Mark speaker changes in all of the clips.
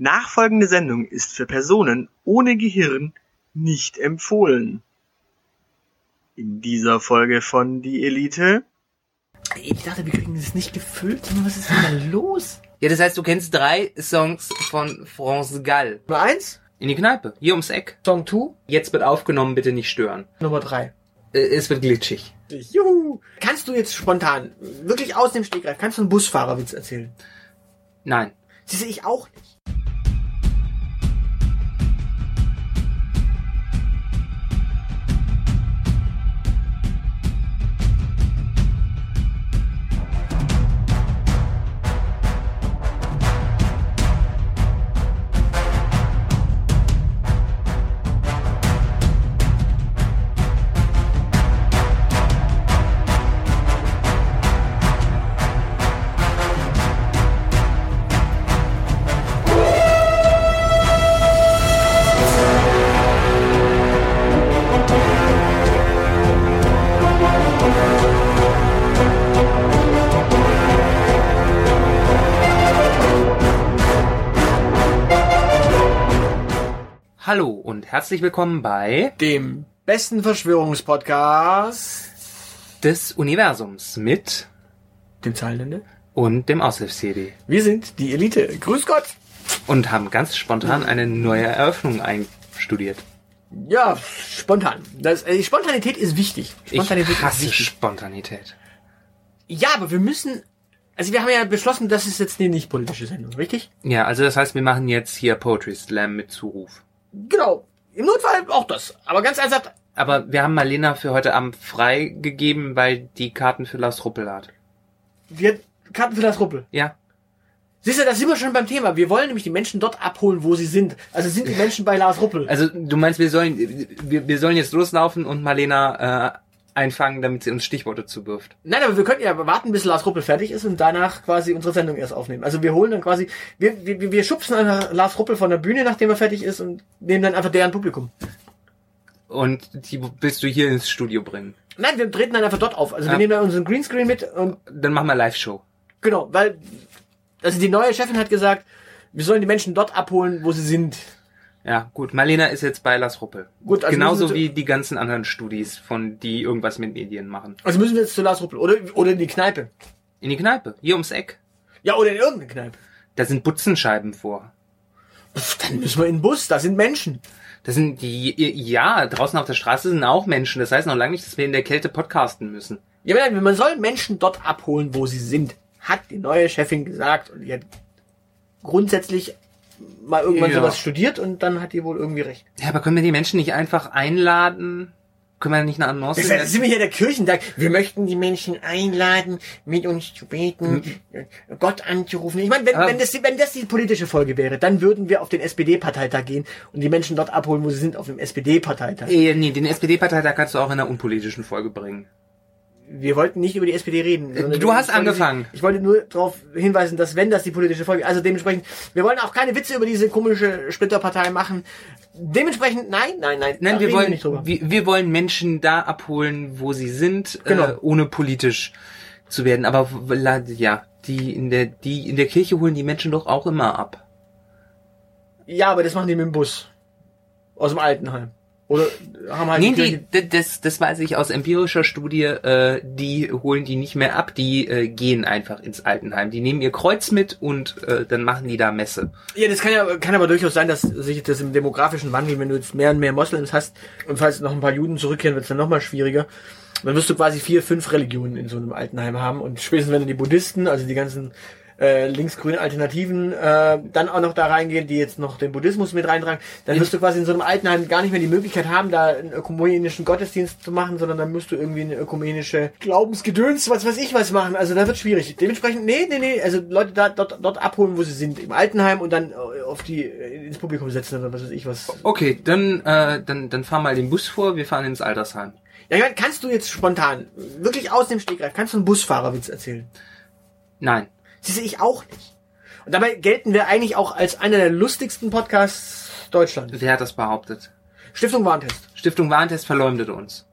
Speaker 1: Nachfolgende Sendung ist für Personen ohne Gehirn nicht empfohlen. In dieser Folge von Die Elite.
Speaker 2: Ich dachte, wir kriegen das nicht gefüllt. Was ist denn da los?
Speaker 3: Ja, das heißt, du kennst drei Songs von France Gall.
Speaker 2: Nummer eins,
Speaker 3: In die Kneipe, hier ums Eck.
Speaker 2: Song 2,
Speaker 3: Jetzt wird aufgenommen, bitte nicht stören.
Speaker 2: Nummer drei.
Speaker 3: Äh, Es wird glitschig.
Speaker 2: Juhu! Kannst du jetzt spontan, wirklich aus dem Stegreif, kannst du einen Busfahrerwitz erzählen?
Speaker 3: Nein.
Speaker 2: Siehste ich auch nicht.
Speaker 3: Herzlich willkommen bei
Speaker 2: Dem besten Verschwörungspodcast.
Speaker 3: des Universums mit
Speaker 2: Dem Zahlenende.
Speaker 3: und dem Aushilfs-CD.
Speaker 2: Wir sind die Elite. Grüß Gott.
Speaker 3: Und haben ganz spontan eine neue Eröffnung einstudiert.
Speaker 2: Ja, spontan. Das, äh, Spontanität ist wichtig. Spontanität
Speaker 3: Ich hasse
Speaker 2: ist wichtig.
Speaker 3: Spontanität.
Speaker 2: Ja, aber wir müssen. Also wir haben ja beschlossen, das ist jetzt eine nicht politische Sendung, richtig?
Speaker 3: Ja, also das heißt, wir machen jetzt hier Poetry Slam mit Zuruf.
Speaker 2: Genau. Im Notfall auch das. Aber ganz ernsthaft,
Speaker 3: Aber wir haben Marlena für heute Abend freigegeben, weil die Karten für Lars Ruppel hat.
Speaker 2: wir Karten für das Ruppel.
Speaker 3: Ja.
Speaker 2: Siehst du, da sind wir schon beim Thema. Wir wollen nämlich die Menschen dort abholen, wo sie sind. Also sind die Menschen bei Lars Ruppel.
Speaker 3: Also du meinst, wir sollen wir, wir sollen jetzt loslaufen und Marlena äh, einfangen, damit sie uns Stichworte zuwirft.
Speaker 2: Nein, aber wir könnten ja warten, bis Lars Ruppel fertig ist und danach quasi unsere Sendung erst aufnehmen. Also wir holen dann quasi, wir, wir, wir schubsen einfach Lars Ruppel von der Bühne, nachdem er fertig ist und nehmen dann einfach deren Publikum.
Speaker 3: Und die willst du hier ins Studio bringen.
Speaker 2: Nein, wir treten dann einfach dort auf. Also wir
Speaker 3: Ja.
Speaker 2: nehmen dann unseren Greenscreen mit und
Speaker 3: Dann machen wir Live-Show.
Speaker 2: genau, weil also die neue Chefin hat gesagt, wir sollen die Menschen dort abholen, wo sie sind.
Speaker 3: Ja, gut. Marlena ist jetzt bei Lars Ruppel.
Speaker 2: Gut, also
Speaker 3: Genauso wie die ganzen anderen Studis, von die irgendwas mit Medien machen.
Speaker 2: Also müssen wir jetzt zu Lars Ruppel oder oder in die Kneipe.
Speaker 3: In die Kneipe, hier ums Eck.
Speaker 2: Ja, oder in irgendeine Kneipe.
Speaker 3: Da sind Butzenscheiben vor.
Speaker 2: Pff, Dann müssen wir in den Bus, da sind Menschen.
Speaker 3: Das sind die, ja, draußen auf der Straße sind auch Menschen. Das heißt noch lange nicht, dass wir in der Kälte podcasten müssen.
Speaker 2: Ja, aber nein, man soll Menschen dort abholen, wo sie sind, hat die neue Chefin gesagt. Und die hat grundsätzlich mal irgendwann
Speaker 3: Ja.
Speaker 2: sowas studiert und dann hat die wohl irgendwie recht.
Speaker 3: Ja, aber können wir die Menschen nicht einfach einladen? Können wir nicht eine Annonce
Speaker 2: Das heißt, sind wir hier der Kirchentag. Wir möchten die Menschen einladen, mit uns zu beten, Gott anzurufen. Ich meine, wenn,
Speaker 3: Aber-
Speaker 2: wenn, das, wenn das die politische Folge wäre, dann würden wir auf den SPD-Parteitag gehen und die Menschen dort abholen, wo sie sind, auf dem SPD-Parteitag.
Speaker 3: Äh, nee, den SPD-Parteitag kannst du auch in einer unpolitischen Folge bringen.
Speaker 2: Wir wollten nicht über die SPD reden.
Speaker 3: du
Speaker 2: wir-
Speaker 3: hast angefangen.
Speaker 2: Ich wollte nur darauf hinweisen, dass wenn das die politische Folge, also dementsprechend, wir wollen auch keine Witze über diese komische Splitterpartei machen. Dementsprechend, nein, nein, nein.
Speaker 3: Nein, wir wollen,
Speaker 2: drüber.
Speaker 3: wir, wir wollen Menschen da abholen, wo sie sind,
Speaker 2: Genau.
Speaker 3: äh, ohne politisch zu werden. Aber ja, die in der, die in der Kirche holen die Menschen doch auch immer ab.
Speaker 2: Ja, aber das machen die mit dem Bus. Aus dem Altenheim. Oder haben halt
Speaker 3: Nee,
Speaker 2: die
Speaker 3: die, das, das weiß ich aus empirischer Studie, äh, die holen die nicht mehr ab, die äh, gehen einfach ins Altenheim. Die nehmen ihr Kreuz mit und äh, dann machen die da Messe.
Speaker 2: Ja, das kann ja kann aber durchaus sein, dass sich das im demografischen Wandel, wenn du jetzt mehr und mehr Moslems hast und falls noch ein paar Juden zurückkehren, wird es dann noch mal schwieriger. Dann wirst du quasi vier, fünf Religionen in so einem Altenheim haben und spätestens wenn dann die Buddhisten, also die ganzen äh, linksgrünen Alternativen, äh, dann auch noch da reingehen, die jetzt noch den Buddhismus mit reintragen, dann wirst du quasi in so einem Altenheim gar nicht mehr die Möglichkeit haben, da einen ökumenischen Gottesdienst zu machen, sondern dann musst du irgendwie eine ökumenische Glaubensgedöns, was weiß ich was machen. Also da wird schwierig. Dementsprechend, nee, nee, nee, also Leute da dort, dort abholen, wo sie sind, im Altenheim und dann äh, auf die äh, ins Publikum setzen oder was weiß ich was.
Speaker 3: Okay, dann, äh, dann, dann fahr mal den Bus vor, wir fahren ins Altersheim.
Speaker 2: Ja, ich meine, kannst du jetzt spontan, wirklich aus dem Stegreif, kannst du einen Busfahrerwitz erzählen?
Speaker 3: Nein.
Speaker 2: Sie sehe ich auch nicht. Und dabei gelten wir eigentlich auch als einer der lustigsten Podcasts Deutschlands.
Speaker 3: Wer hat das behauptet?
Speaker 2: Stiftung Warntest.
Speaker 3: Stiftung Warentest verleumdet uns.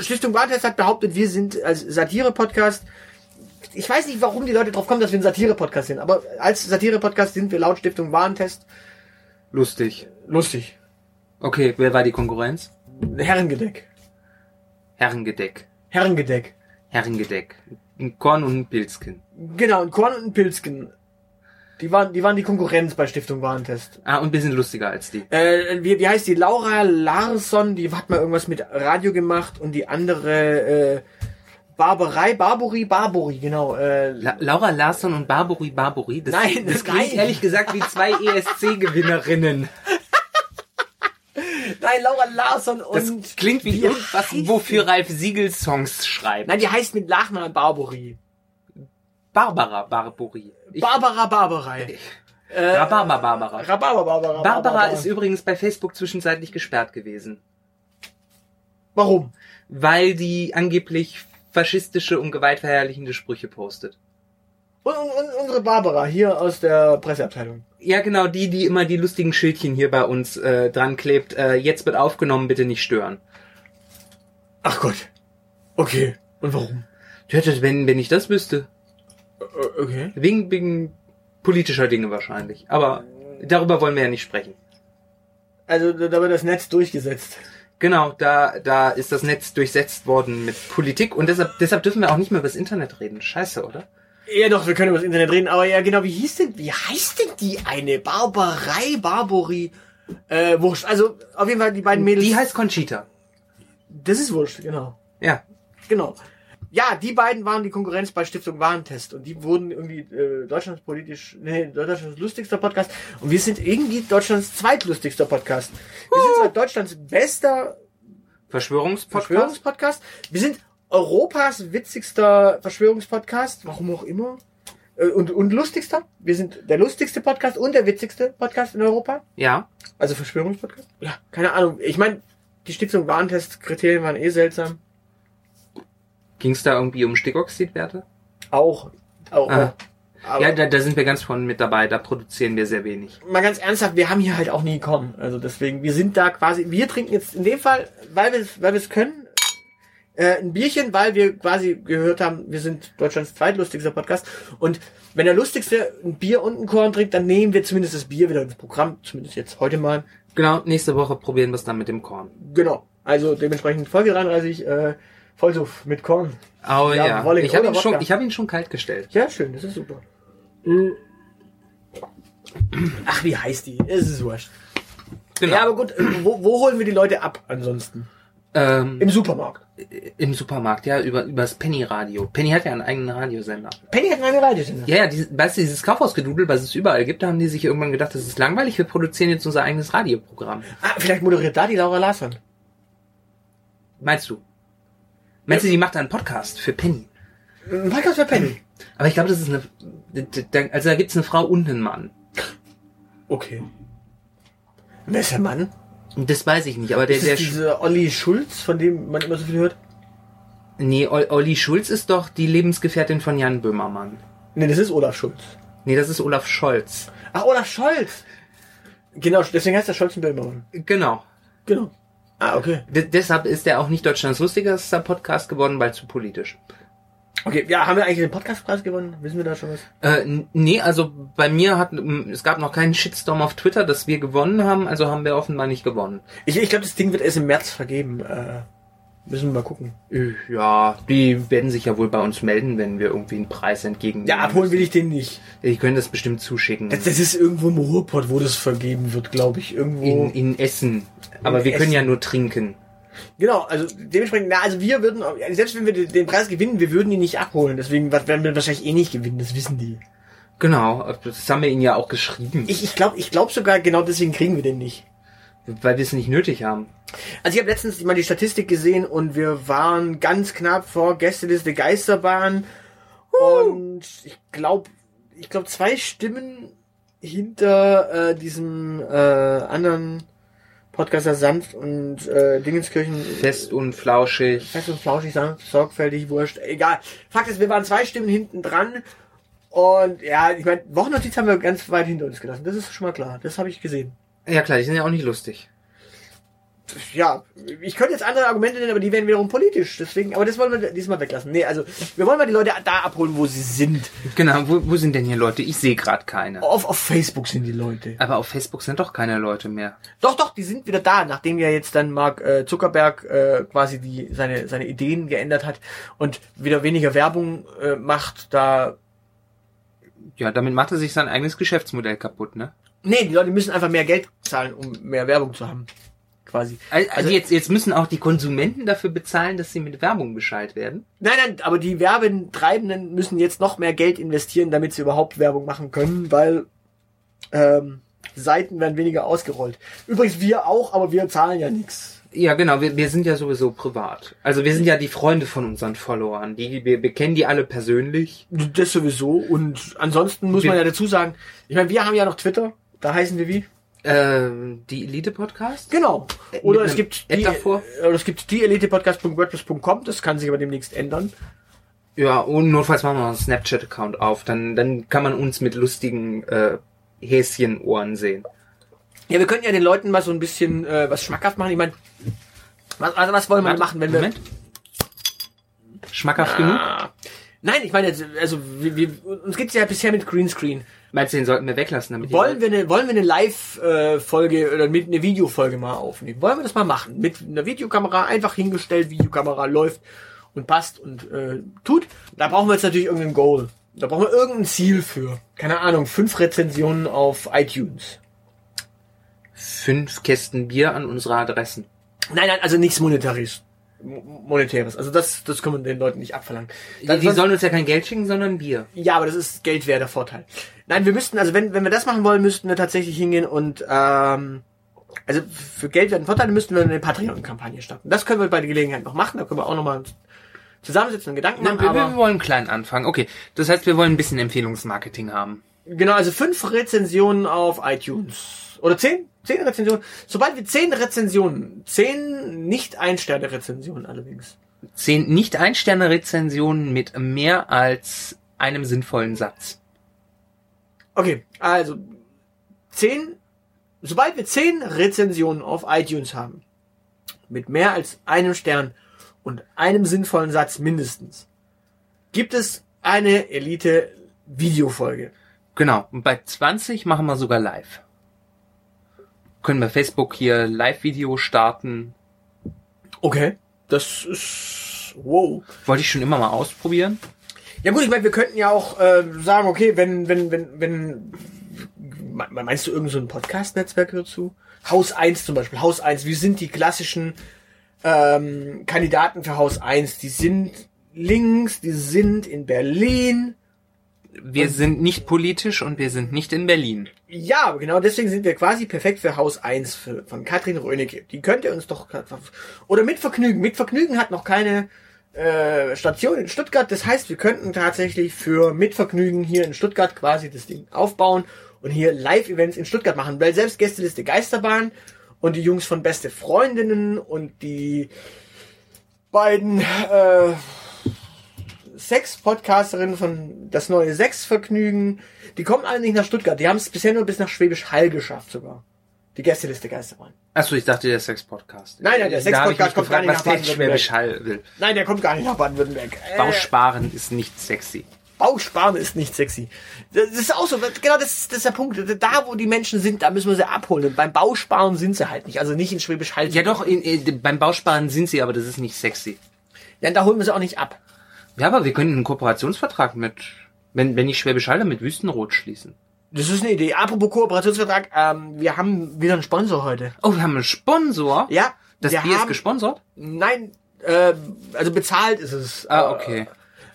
Speaker 2: Stiftung Warntest hat behauptet, wir sind als Satire-Podcast ich weiß nicht, warum die Leute drauf kommen, dass wir ein Satire-Podcast sind, aber als Satire-Podcast sind wir laut Stiftung Warentest
Speaker 3: Lustig.
Speaker 2: lustig.
Speaker 3: Okay, wer war die Konkurrenz?
Speaker 2: Herrengedeck.
Speaker 3: Herrengedeck.
Speaker 2: Herrengedeck.
Speaker 3: Herrengedeck. Ein Korn und ein Pilzkin.
Speaker 2: Genau, ein Korn und ein Pilzken. Die waren, die waren die Konkurrenz bei Stiftung Warentest.
Speaker 3: Ah, und ein bisschen lustiger als die.
Speaker 2: Äh, wie, wie heißt die? Laura Larsson, die hat mal irgendwas mit Radio gemacht und die andere, äh, Barbarei, Barbori, Barbori, genau. Äh,
Speaker 3: La Laura Larsson und Barbori Barbori. Das,
Speaker 2: Nein,
Speaker 3: das klingt
Speaker 2: nein.
Speaker 3: ehrlich gesagt wie zwei ESC-Gewinnerinnen.
Speaker 2: Nein, Laura Larsson
Speaker 3: Das
Speaker 2: und...
Speaker 3: klingt wie irgendwas, wofür Ralf Siegel Songs schreibt.
Speaker 2: Nein, die heißt mit Nachnamen Barbori.
Speaker 3: Barbara Barbori. Ich,
Speaker 2: Barbara Barbarei. Äh,
Speaker 3: Rhabarber Barbara.
Speaker 2: Rhabarber Barbara.
Speaker 3: Barbara ist übrigens bei Facebook zwischenzeitlich gesperrt gewesen.
Speaker 2: Warum?
Speaker 3: Weil die angeblich faschistische und gewaltverherrlichende Sprüche postet.
Speaker 2: Und, und, unsere Barbara hier aus der Presseabteilung.
Speaker 3: Ja, genau, die, die immer die lustigen Schildchen hier bei uns äh, dran klebt. Äh, jetzt wird aufgenommen, bitte nicht stören.
Speaker 2: Ach Gott. Okay. Und warum?
Speaker 3: Ja, das- wenn, wenn ich das wüsste.
Speaker 2: Äh, Okay.
Speaker 3: Wegen, wegen politischer Dinge wahrscheinlich. Aber darüber wollen wir ja nicht sprechen.
Speaker 2: Also da da wird das Netz durchgesetzt.
Speaker 3: Genau, da, da ist das Netz durchsetzt worden mit Politik und deshalb, deshalb dürfen wir auch nicht mehr über das Internet reden. Scheiße, oder?
Speaker 2: Ja doch, wir können über das Internet reden, aber ja genau, wie hieß denn, wie heißt denn die eine? Barbarei, Barbori, äh, wurscht. Also auf jeden Fall die beiden Mädels.
Speaker 3: Die heißt Conchita.
Speaker 2: das ist wurscht, genau.
Speaker 3: Ja.
Speaker 2: Genau. Ja, die beiden waren die Konkurrenz bei Stiftung Warentest und die wurden irgendwie äh, Deutschlands politisch, nee, Deutschlands lustigster Podcast und wir sind irgendwie Deutschlands zweitlustigster Podcast. Wir sind zwar Deutschlands bester
Speaker 3: Verschwörungspodcast.
Speaker 2: Verschwörungspodcast, wir sind Europas witzigster Verschwörungspodcast, warum auch immer. Äh, Und, und lustigster. Wir sind der lustigste Podcast und der witzigste Podcast in Europa.
Speaker 3: Ja.
Speaker 2: Also Verschwörungspodcast? Ja, keine Ahnung. Ich meine, die Stiftung Warentest-Kriterien waren eh seltsam.
Speaker 3: Ging es da irgendwie um Stickoxidwerte?
Speaker 2: Auch. auch
Speaker 3: Ah.
Speaker 2: aber
Speaker 3: Ja, da, da sind wir ganz vorne mit dabei. Da produzieren wir sehr wenig.
Speaker 2: mal ganz ernsthaft, wir haben hier halt auch nie kommen. Also deswegen, wir sind da quasi, wir trinken jetzt in dem Fall, weil wir weil wir es können, äh, ein Bierchen, weil wir quasi gehört haben, wir sind Deutschlands zweitlustigster Podcast. Und wenn der lustigste ein Bier und ein Korn trinkt, dann nehmen wir zumindest das Bier wieder ins Programm, zumindest jetzt heute mal.
Speaker 3: Genau, nächste Woche probieren wir es dann mit dem Korn.
Speaker 2: Genau. Also dementsprechend Folge 33, äh, Vollsuff mit Korn.
Speaker 3: Oh
Speaker 2: Ja,
Speaker 3: ja. Ich habe ihn, schon- ich hab ihn schon kalt gestellt.
Speaker 2: Ja, schön, das ist super. Mm. Ach, wie heißt die? Es ist wurscht.
Speaker 3: Genau.
Speaker 2: Ja, aber gut, wo, wo holen wir die Leute ab ansonsten?
Speaker 3: Ähm,
Speaker 2: Im Supermarkt.
Speaker 3: Im Supermarkt, ja, über, über das Penny-Radio. Penny hat ja einen eigenen Radiosender.
Speaker 2: Penny hat eine Radiosender.
Speaker 3: Ja, ja, die, weißt du, dieses Kaufhausgedudel, was es überall gibt, da haben die sich irgendwann gedacht, das ist langweilig, wir produzieren jetzt unser eigenes Radioprogramm.
Speaker 2: Ah, vielleicht moderiert da die Laura Larsson.
Speaker 3: Meinst du? Meinst du, die macht einen Podcast für Penny?
Speaker 2: Ein Podcast für Penny.
Speaker 3: Aber ich glaube, das ist eine, also da gibt's eine Frau und einen Mann.
Speaker 2: Okay. Wer ist der Mann?
Speaker 3: Das weiß ich nicht, aber der,
Speaker 2: Ist
Speaker 3: der,
Speaker 2: das dieser Olli Schulz, von dem man immer so viel hört?
Speaker 3: nee, Ol- Olli Schulz ist doch die Lebensgefährtin von Jan Böhmermann.
Speaker 2: Nee, das ist Olaf Schulz.
Speaker 3: Nee, das ist Olaf Scholz.
Speaker 2: Ach, Olaf Scholz. Genau, deswegen heißt er Scholz und Böhmermann.
Speaker 3: Genau.
Speaker 2: Genau. Ah, okay.
Speaker 3: D deshalb ist er auch nicht Deutschlands lustigster Podcast geworden, weil zu politisch.
Speaker 2: Okay, ja, haben wir eigentlich den Podcastpreis gewonnen? Wissen wir da schon was?
Speaker 3: Äh, nee, also bei mir hat, es gab noch keinen Shitstorm auf Twitter, dass wir gewonnen haben, also haben wir offenbar nicht gewonnen.
Speaker 2: Ich, ich glaube, das Ding wird erst im März vergeben. Äh, müssen wir mal gucken.
Speaker 3: Ja, die werden sich ja wohl bei uns melden, wenn wir irgendwie einen Preis entgegennehmen.
Speaker 2: Ja, abholen will ich den nicht.
Speaker 3: Die können das bestimmt zuschicken.
Speaker 2: Das, das ist irgendwo im Ruhrpott, wo das vergeben wird, glaube ich. Irgendwo.
Speaker 3: in, in Essen. Aber
Speaker 2: In
Speaker 3: wir können
Speaker 2: Essen.
Speaker 3: ja nur trinken.
Speaker 2: Genau, also dementsprechend, na, also wir würden, selbst wenn wir den Preis gewinnen, wir würden ihn nicht abholen. Deswegen werden wir wahrscheinlich eh nicht gewinnen, das wissen die.
Speaker 3: Genau, das haben wir ihnen ja auch geschrieben,
Speaker 2: Ich, ich glaube ich glaub sogar, genau deswegen kriegen wir den nicht.
Speaker 3: weil wir es nicht nötig haben.
Speaker 2: Also ich habe letztens mal die Statistik gesehen und wir waren ganz knapp vor Gästeliste Geisterbahn. Und ich glaube, ich glaube zwei Stimmen hinter äh, diesem äh, anderen Podcaster Sanft und äh, Dingenskirchen.
Speaker 3: Fest und flauschig.
Speaker 2: Fest und flauschig, sanft, sorgfältig, wurscht. Egal. Fakt ist, wir waren zwei Stimmen hinten dran. Und ja, ich meine, Wochennotiz haben wir ganz weit hinter uns gelassen. Das ist schon mal klar. Das habe ich gesehen.
Speaker 3: Ja klar, die sind ja auch nicht lustig.
Speaker 2: Ja, ich könnte jetzt andere Argumente nennen, aber die wären wiederum politisch. Deswegen, aber das wollen wir diesmal weglassen. Nee, also wir wollen mal die Leute da abholen, wo sie sind.
Speaker 3: Genau, wo, wo sind denn hier Leute? Ich sehe gerade keine.
Speaker 2: Auf, auf Facebook sind die Leute.
Speaker 3: Aber auf Facebook sind doch keine Leute mehr.
Speaker 2: Doch, doch, die sind wieder da, nachdem ja jetzt dann Mark äh, Zuckerberg äh, quasi die seine seine Ideen geändert hat und wieder weniger Werbung äh, macht. Da
Speaker 3: Ja, damit macht er sich sein eigenes Geschäftsmodell kaputt, ne?
Speaker 2: nee, die Leute müssen einfach mehr Geld zahlen, um mehr Werbung zu haben, quasi.
Speaker 3: Also jetzt, jetzt müssen auch die Konsumenten dafür bezahlen, dass sie mit Werbung Bescheid werden.
Speaker 2: Nein, nein, aber die Werbetreibenden müssen jetzt noch mehr Geld investieren, damit sie überhaupt Werbung machen können, weil ähm, Seiten werden weniger ausgerollt. Übrigens wir auch, aber wir zahlen ja nichts.
Speaker 3: Ja, genau, wir, wir sind ja sowieso privat. Also wir sind ja die Freunde von unseren Followern. Die, wir, wir kennen die alle persönlich.
Speaker 2: Das sowieso. Und ansonsten muss
Speaker 3: Wir-
Speaker 2: man ja dazu sagen, ich meine, wir haben ja noch Twitter. Da heißen wir wie?
Speaker 3: Ähm, die Elite-Podcast?
Speaker 2: Genau. Oder
Speaker 3: Mit
Speaker 2: es gibt
Speaker 3: Ad
Speaker 2: die,
Speaker 3: davor?
Speaker 2: oder es gibt die elitepodcast.wordpress.com. Das kann sich aber demnächst ändern.
Speaker 3: Ja, und notfalls machen wir noch einen Snapchat-Account auf. Dann, dann kann man uns mit lustigen äh, Häschenohren sehen.
Speaker 2: Ja, wir könnten ja den Leuten mal so ein bisschen äh, was schmackhaft machen. Ich meine, was, also was wollen wir machen, wenn wir
Speaker 3: Moment. Schmackhaft genug?
Speaker 2: Ah. Nein, ich meine, also wir, wir, uns geht's ja bisher mit Greenscreen.
Speaker 3: Meinst du, den sollten wir weglassen? Damit
Speaker 2: Wollen wir eine, wollen wir eine Live-Folge oder mit eine Videofolge mal aufnehmen? Wollen wir das mal machen? Mit einer Videokamera einfach hingestellt, Videokamera läuft und passt und äh, tut. Da brauchen wir jetzt natürlich irgendein Goal. Da brauchen wir irgendein Ziel für. Keine Ahnung, fünf Rezensionen auf iTunes.
Speaker 3: fünf Kästen Bier an unsere Adressen?
Speaker 2: Nein, nein, also nichts Monetäres. Mo- Monetäres. Also das, das können wir den Leuten nicht abverlangen.
Speaker 3: Die,
Speaker 2: Dann
Speaker 3: die
Speaker 2: sonst-
Speaker 3: sollen uns ja kein Geld schicken, sondern Bier.
Speaker 2: Ja, aber das ist Geld wäre der Vorteil. Nein, wir müssten, also wenn, wenn wir das machen wollen, müssten wir tatsächlich hingehen und ähm, also für Geld wäre ein Vorteil, müssten wir eine Patreon-Kampagne starten. Das können wir bei der Gelegenheit noch machen, da können wir auch nochmal zusammensitzen und Gedanken
Speaker 3: Nein,
Speaker 2: machen.
Speaker 3: wir, wir wollen klein anfangen. Okay, das heißt, wir wollen ein bisschen Empfehlungsmarketing haben.
Speaker 2: genau, also fünf Rezensionen auf iTunes. Oder zehn? Zehn Rezensionen. Sobald wir zehn Rezensionen, zehn Nicht-Ein-Sterne-Rezensionen allerdings.
Speaker 3: Zehn Nicht-Ein-Sterne-Rezensionen mit mehr als einem sinnvollen Satz.
Speaker 2: Okay, also zehn, sobald wir zehn Rezensionen auf iTunes haben, mit mehr als einem Stern und einem sinnvollen Satz mindestens, gibt es eine Elite-Videofolge.
Speaker 3: Genau. Und bei 20 machen wir sogar live. Können wir Facebook hier Live-Video starten.
Speaker 2: Okay. Das ist wow.
Speaker 3: Wollte ich schon immer mal ausprobieren.
Speaker 2: Ja gut, ich meine, wir könnten ja auch äh, sagen, okay, wenn, wenn, wenn, wenn, me- meinst du irgend so ein Podcast-Netzwerk dazu? Haus 1 zum Beispiel, Haus 1, wie sind die klassischen ähm, Kandidaten für Haus 1? Die sind links, die sind in Berlin.
Speaker 3: Wir sind nicht politisch und wir sind nicht in Berlin.
Speaker 2: Ja, aber genau deswegen sind wir quasi perfekt für Haus 1 für, von Katrin Rönecke. Die könnt ihr uns doch... Oder mit Vergnügen. Mit Vergnügen hat noch keine äh, Station in Stuttgart. Das heißt, wir könnten tatsächlich für mit Vergnügen hier in Stuttgart quasi das Ding aufbauen und hier Live-Events in Stuttgart machen. Weil selbst Gästeliste Geisterbahn und die Jungs von Beste Freundinnen und die beiden äh, Sex-Podcasterinnen von das neue Sex-Vergnügen, die kommen alle nicht nach Stuttgart. Die haben es bisher nur bis nach Schwäbisch Hall geschafft sogar. Die Gästeliste Geisterbahn.
Speaker 3: Achso, ich dachte der Sex-Podcast.
Speaker 2: Nein, nein, der Sex-Podcast kommt gar
Speaker 3: gefragt,
Speaker 2: nicht nach
Speaker 3: will.
Speaker 2: Nein, der kommt gar nicht nach Baden-Württemberg. Äh,
Speaker 3: Bausparen ist nicht sexy.
Speaker 2: Bausparen ist nicht sexy. Das ist auch so, genau das ist, das ist der Punkt. Da, wo die Menschen sind, da müssen wir sie abholen. Und beim Bausparen sind sie halt nicht. Also nicht in Schwäbisch Hall.
Speaker 3: Ja doch, in, in, beim Bausparen sind sie, aber das ist nicht sexy.
Speaker 2: Ja, da holen wir sie auch nicht ab.
Speaker 3: Ja, aber wir können einen Kooperationsvertrag mit, wenn, wenn ich Schwäbisch Hall mit Wüstenrot schließen.
Speaker 2: Das ist eine Idee. Apropos Kooperationsvertrag, ähm, wir haben wieder einen Sponsor heute.
Speaker 3: Oh, wir haben einen Sponsor.
Speaker 2: Ja,
Speaker 3: Das Bier ist
Speaker 2: haben,
Speaker 3: gesponsert?
Speaker 2: Nein, äh, also bezahlt ist es.
Speaker 3: Ah,
Speaker 2: Äh,
Speaker 3: okay.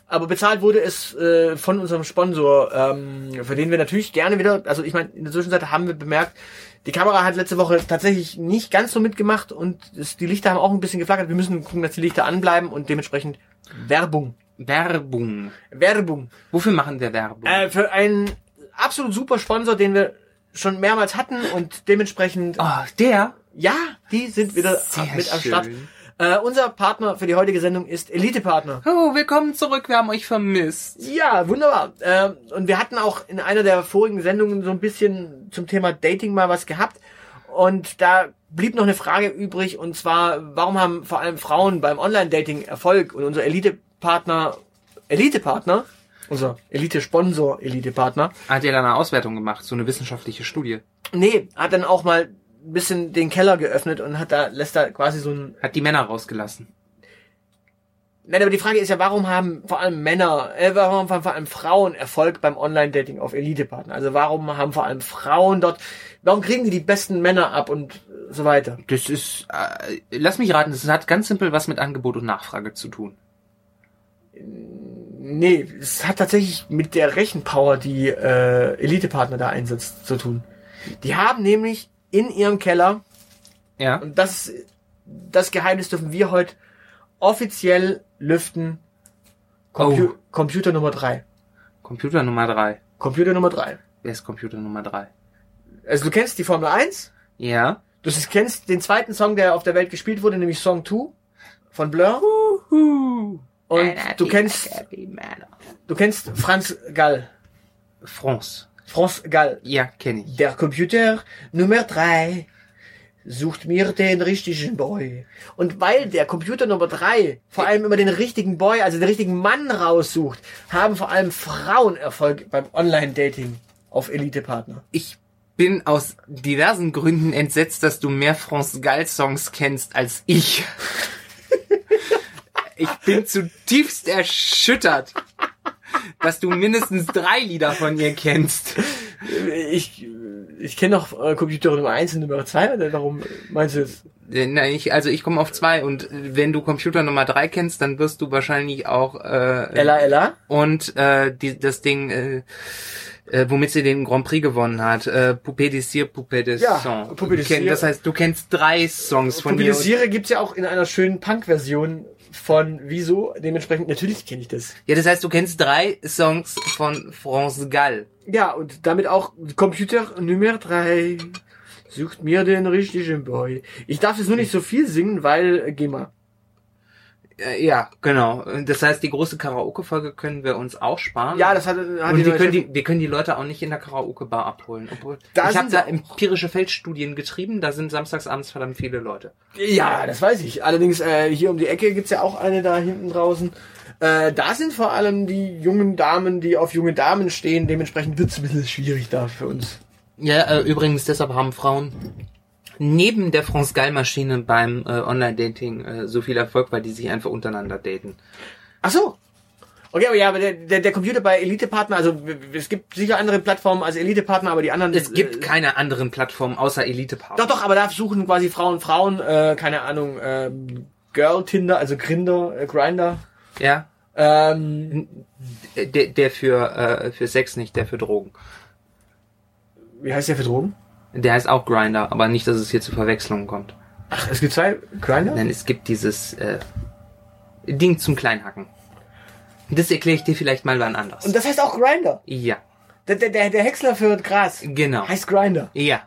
Speaker 2: Aber bezahlt wurde es äh, von unserem Sponsor, ähm, für den wir natürlich gerne wieder, also ich meine, in der Zwischenzeit haben wir bemerkt, die Kamera hat letzte Woche tatsächlich nicht ganz so mitgemacht und es, die Lichter haben auch ein bisschen geflackert. Wir müssen gucken, dass die Lichter anbleiben und dementsprechend Werbung.
Speaker 3: Werbung.
Speaker 2: Werbung.
Speaker 3: Wofür machen wir Werbung?
Speaker 2: Äh, für einen absolut super Sponsor, den wir schon mehrmals hatten und dementsprechend,
Speaker 3: oh, der?
Speaker 2: ja, die sind wieder
Speaker 3: Sehr
Speaker 2: mit am. Start. Äh, unser Partner für die heutige Sendung ist Elite Partner.
Speaker 3: Oh, willkommen zurück, wir haben euch vermisst.
Speaker 2: Ja, wunderbar. Ähm, und wir hatten auch in einer der vorigen Sendungen so ein bisschen zum Thema Dating mal was gehabt. Und da blieb noch eine Frage übrig, und zwar, warum haben vor allem Frauen beim Online-Dating Erfolg und unser Elite-Partner, Elite-Partner, unser Elite-Sponsor, Elite-Partner,
Speaker 3: Hat ja da eine Auswertung gemacht, so eine wissenschaftliche Studie.
Speaker 2: nee, hat dann auch mal ein bisschen den Keller geöffnet und hat da, lässt da quasi so ein,
Speaker 3: Hat die Männer rausgelassen.
Speaker 2: nein, aber die Frage ist ja, warum haben vor allem Männer, äh, warum haben vor allem Frauen Erfolg beim Online-Dating auf Elite-Partner? Also warum haben vor allem Frauen dort, warum kriegen die die besten Männer ab und so weiter?
Speaker 3: Das ist, äh, lass mich raten, das hat ganz simpel was mit Angebot und Nachfrage zu tun.
Speaker 2: Nee, es hat tatsächlich mit der Rechenpower, die äh, Elite-Partner da einsetzt, zu tun. Die haben nämlich in ihrem Keller,
Speaker 3: Ja.
Speaker 2: und das, das Geheimnis dürfen wir heute offiziell lüften, Compu
Speaker 3: Oh.
Speaker 2: Computer Nummer drei.
Speaker 3: Computer Nummer drei.
Speaker 2: Computer Nummer drei.
Speaker 3: Wer ist Computer Nummer drei?
Speaker 2: Also du kennst die Formel 1,
Speaker 3: Ja.
Speaker 2: du kennst den zweiten Song, der auf der Welt gespielt wurde, nämlich Song 2 von Blur. Und du kennst, du kennst Franz Gall.
Speaker 3: France.
Speaker 2: Franz Gall.
Speaker 3: Ja, kenne ich.
Speaker 2: Der Computer Nummer drei sucht mir den richtigen Boy. Und weil der Computer Nummer drei vor allem immer den richtigen Boy, also den richtigen Mann raussucht, haben vor allem Frauen Erfolg beim Online-Dating auf Elite-Partner.
Speaker 3: Ich bin aus diversen Gründen entsetzt, dass du mehr France Gall Songs kennst als ich. Ich bin zutiefst erschüttert, dass du mindestens drei Lieder von ihr kennst.
Speaker 2: Ich, ich kenne noch äh, Computer Nummer eins und Nummer zwei. oder warum meinst du jetzt?
Speaker 3: Äh, Nein, ich, also ich komme auf zwei und äh, wenn du Computer Nummer drei kennst, dann wirst du wahrscheinlich auch äh,
Speaker 2: Ella Ella?
Speaker 3: und äh, die, das Ding, äh, äh, womit sie den Grand Prix gewonnen hat, äh, Poupée des Cire, Poupée des
Speaker 2: Ja,
Speaker 3: Sang.
Speaker 2: Poupée des
Speaker 3: kenn-
Speaker 2: Cire.
Speaker 3: Das heißt, du kennst drei Songs von ihr. und-
Speaker 2: Mobilisiere gibt's ja auch in einer schönen Punk-Version von Wieso. Dementsprechend, natürlich kenne ich das.
Speaker 3: Ja, das heißt, du kennst drei Songs von France Gall.
Speaker 2: Ja, und damit auch Computer Nummer drei sucht mir den richtigen Boy. Ich darf jetzt nur nicht so viel singen, weil äh, GEMA.
Speaker 3: Äh, ja, genau. Das heißt, die große Karaoke-Folge können wir uns auch sparen.
Speaker 2: Ja, das hat, hat
Speaker 3: und
Speaker 2: die
Speaker 3: wir können, die, wir können die Leute auch nicht in der Karaoke-Bar abholen. Obwohl,
Speaker 2: Da
Speaker 3: ich habe da empirische Feldstudien getrieben, da sind samstagsabends verdammt viele Leute.
Speaker 2: Ja, das weiß ich. Allerdings äh, hier um die Ecke gibt's ja auch eine da hinten draußen. Äh, da sind vor allem die jungen Damen, die auf junge Damen stehen. Dementsprechend wird's ein bisschen schwierig da für uns.
Speaker 3: Ja, äh, übrigens, deshalb haben Frauen neben der France Gall-Maschine beim äh, Online-Dating äh, so viel Erfolg, weil die sich einfach untereinander daten.
Speaker 2: Ach so. Okay, aber ja, aber der, der, der Computer bei Elite-Partner, also es gibt sicher andere Plattformen als Elite-Partner, aber die anderen...
Speaker 3: Es gibt
Speaker 2: äh,
Speaker 3: keine anderen Plattformen außer Elite-Partner.
Speaker 2: Doch, doch, aber da suchen quasi Frauen Frauen, äh, keine Ahnung, ähm, Girl Tinder, also Grinder, äh, Grinder.
Speaker 3: Ja,
Speaker 2: Ähm,
Speaker 3: der, der für, äh, für Sex nicht, der für Drogen.
Speaker 2: wie heißt der für Drogen?
Speaker 3: Der heißt auch Grinder, aber nicht, dass es hier zu Verwechslungen kommt.
Speaker 2: Ach, es gibt zwei Grinder?
Speaker 3: Denn es gibt dieses äh, Ding zum Kleinhacken. Das erkläre ich dir vielleicht mal wann anders.
Speaker 2: Und das heißt auch Grinder.
Speaker 3: ja,
Speaker 2: Der, der, der, Häcksler für Gras
Speaker 3: genau.
Speaker 2: heißt Grinder.
Speaker 3: Ja.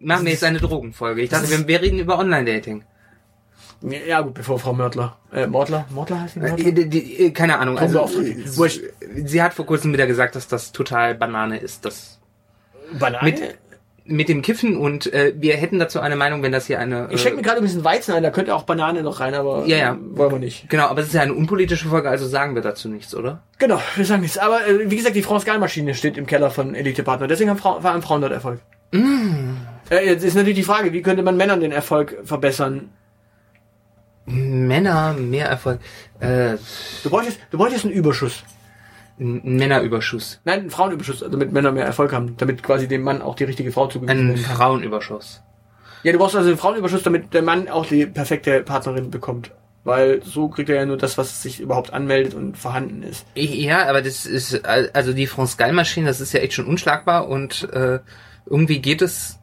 Speaker 3: Machen wir jetzt eine Drogenfolge. Ich dachte, wir, wir reden über Online-Dating.
Speaker 2: Ja gut, bevor Frau Mörtler. Äh, Mordler? Mordler heißt die Mörtler?
Speaker 3: Äh, die- die- äh, Keine Ahnung. Also, wurscht. sie hat vor kurzem wieder gesagt, dass das total Banane ist. Das
Speaker 2: Banane?
Speaker 3: mit, mit dem Kiffen und äh, wir hätten dazu eine Meinung, wenn das hier eine.
Speaker 2: ich schenke mir gerade ein bisschen Weizen ein, da könnte auch Banane noch rein, aber
Speaker 3: Ja, ja.
Speaker 2: äh, wollen wir nicht.
Speaker 3: Genau, aber es ist ja eine unpolitische Folge, also sagen wir dazu nichts, oder?
Speaker 2: Genau, wir sagen nichts. Aber äh, wie gesagt, die France Gall-Maschine steht im Keller von Elite Partner. Deswegen haben Frau, vor allem Frauen dort Erfolg. Äh, jetzt ist natürlich die Frage, wie könnte man Männern den Erfolg verbessern?
Speaker 3: Männer, mehr Erfolg. Äh,
Speaker 2: Du bräuchtest, du bräuchtest einen Überschuss.
Speaker 3: Ein Männerüberschuss.
Speaker 2: Nein, einen Frauenüberschuss, also damit Männer mehr Erfolg haben, damit quasi dem Mann auch die richtige Frau zugewiesen
Speaker 3: Ein
Speaker 2: werden kann.
Speaker 3: Frauenüberschuss.
Speaker 2: Ja, du brauchst also einen Frauenüberschuss, damit der Mann auch die perfekte Partnerin bekommt. Weil so kriegt er ja nur das, was sich überhaupt anmeldet und vorhanden ist.
Speaker 3: Ja, aber das ist, also die France Gall-Maschine, das ist ja echt schon unschlagbar und äh, irgendwie geht es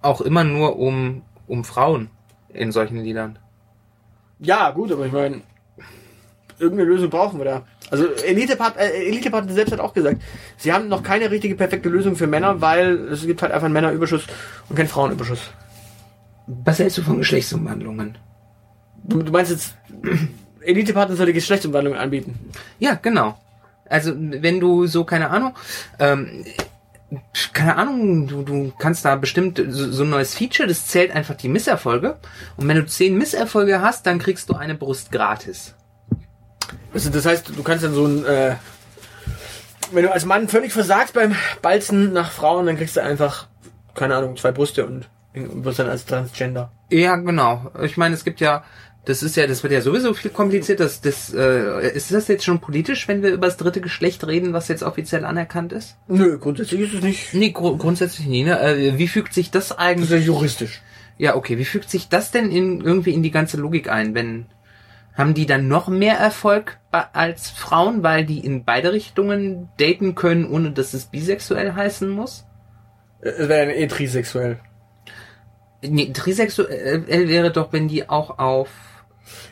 Speaker 3: auch immer nur um, um Frauen in solchen Liedern.
Speaker 2: Ja, gut, aber ich meine, irgendeine Lösung brauchen wir da. Also Elite Part, äh, Elite Partner selbst hat auch gesagt, sie haben noch keine richtige perfekte Lösung für Männer, weil es gibt halt einfach einen Männerüberschuss und keinen Frauenüberschuss.
Speaker 3: Was hältst du von Geschlechtsumwandlungen?
Speaker 2: Du, du meinst jetzt, Elite Partner soll die Geschlechtsumwandlung anbieten?
Speaker 3: Ja, genau. Also wenn du so, keine Ahnung, ähm, keine Ahnung, du, du kannst da bestimmt so, so ein neues Feature, das zählt einfach die Misserfolge. Und wenn du zehn Misserfolge hast, dann kriegst du eine Brust gratis.
Speaker 2: Also das heißt, du kannst dann so ein, äh, wenn du als Mann völlig versagst beim Balzen nach Frauen, dann kriegst du einfach, keine Ahnung, zwei Brüste und wirst dann als Transgender.
Speaker 3: Ja, genau. Ich meine, es gibt ja, das ist ja, das wird ja sowieso viel kompliziert. Das, das, äh, ist das jetzt schon politisch, wenn wir über das dritte Geschlecht reden, was jetzt offiziell anerkannt ist?
Speaker 2: Nö, grundsätzlich ist es nicht.
Speaker 3: Nee, gru grundsätzlich nie. Ne? Äh, wie fügt sich das
Speaker 2: Das
Speaker 3: eigentlich?
Speaker 2: ist ja juristisch.
Speaker 3: Ja, okay. Wie fügt sich das denn in, irgendwie in die ganze Logik ein? Wenn haben die dann noch mehr Erfolg als Frauen, weil die in beide Richtungen daten können, ohne dass es bisexuell heißen muss?
Speaker 2: Es wäre eh trisexuell.
Speaker 3: Nee, trisexuell wäre doch, wenn die auch auf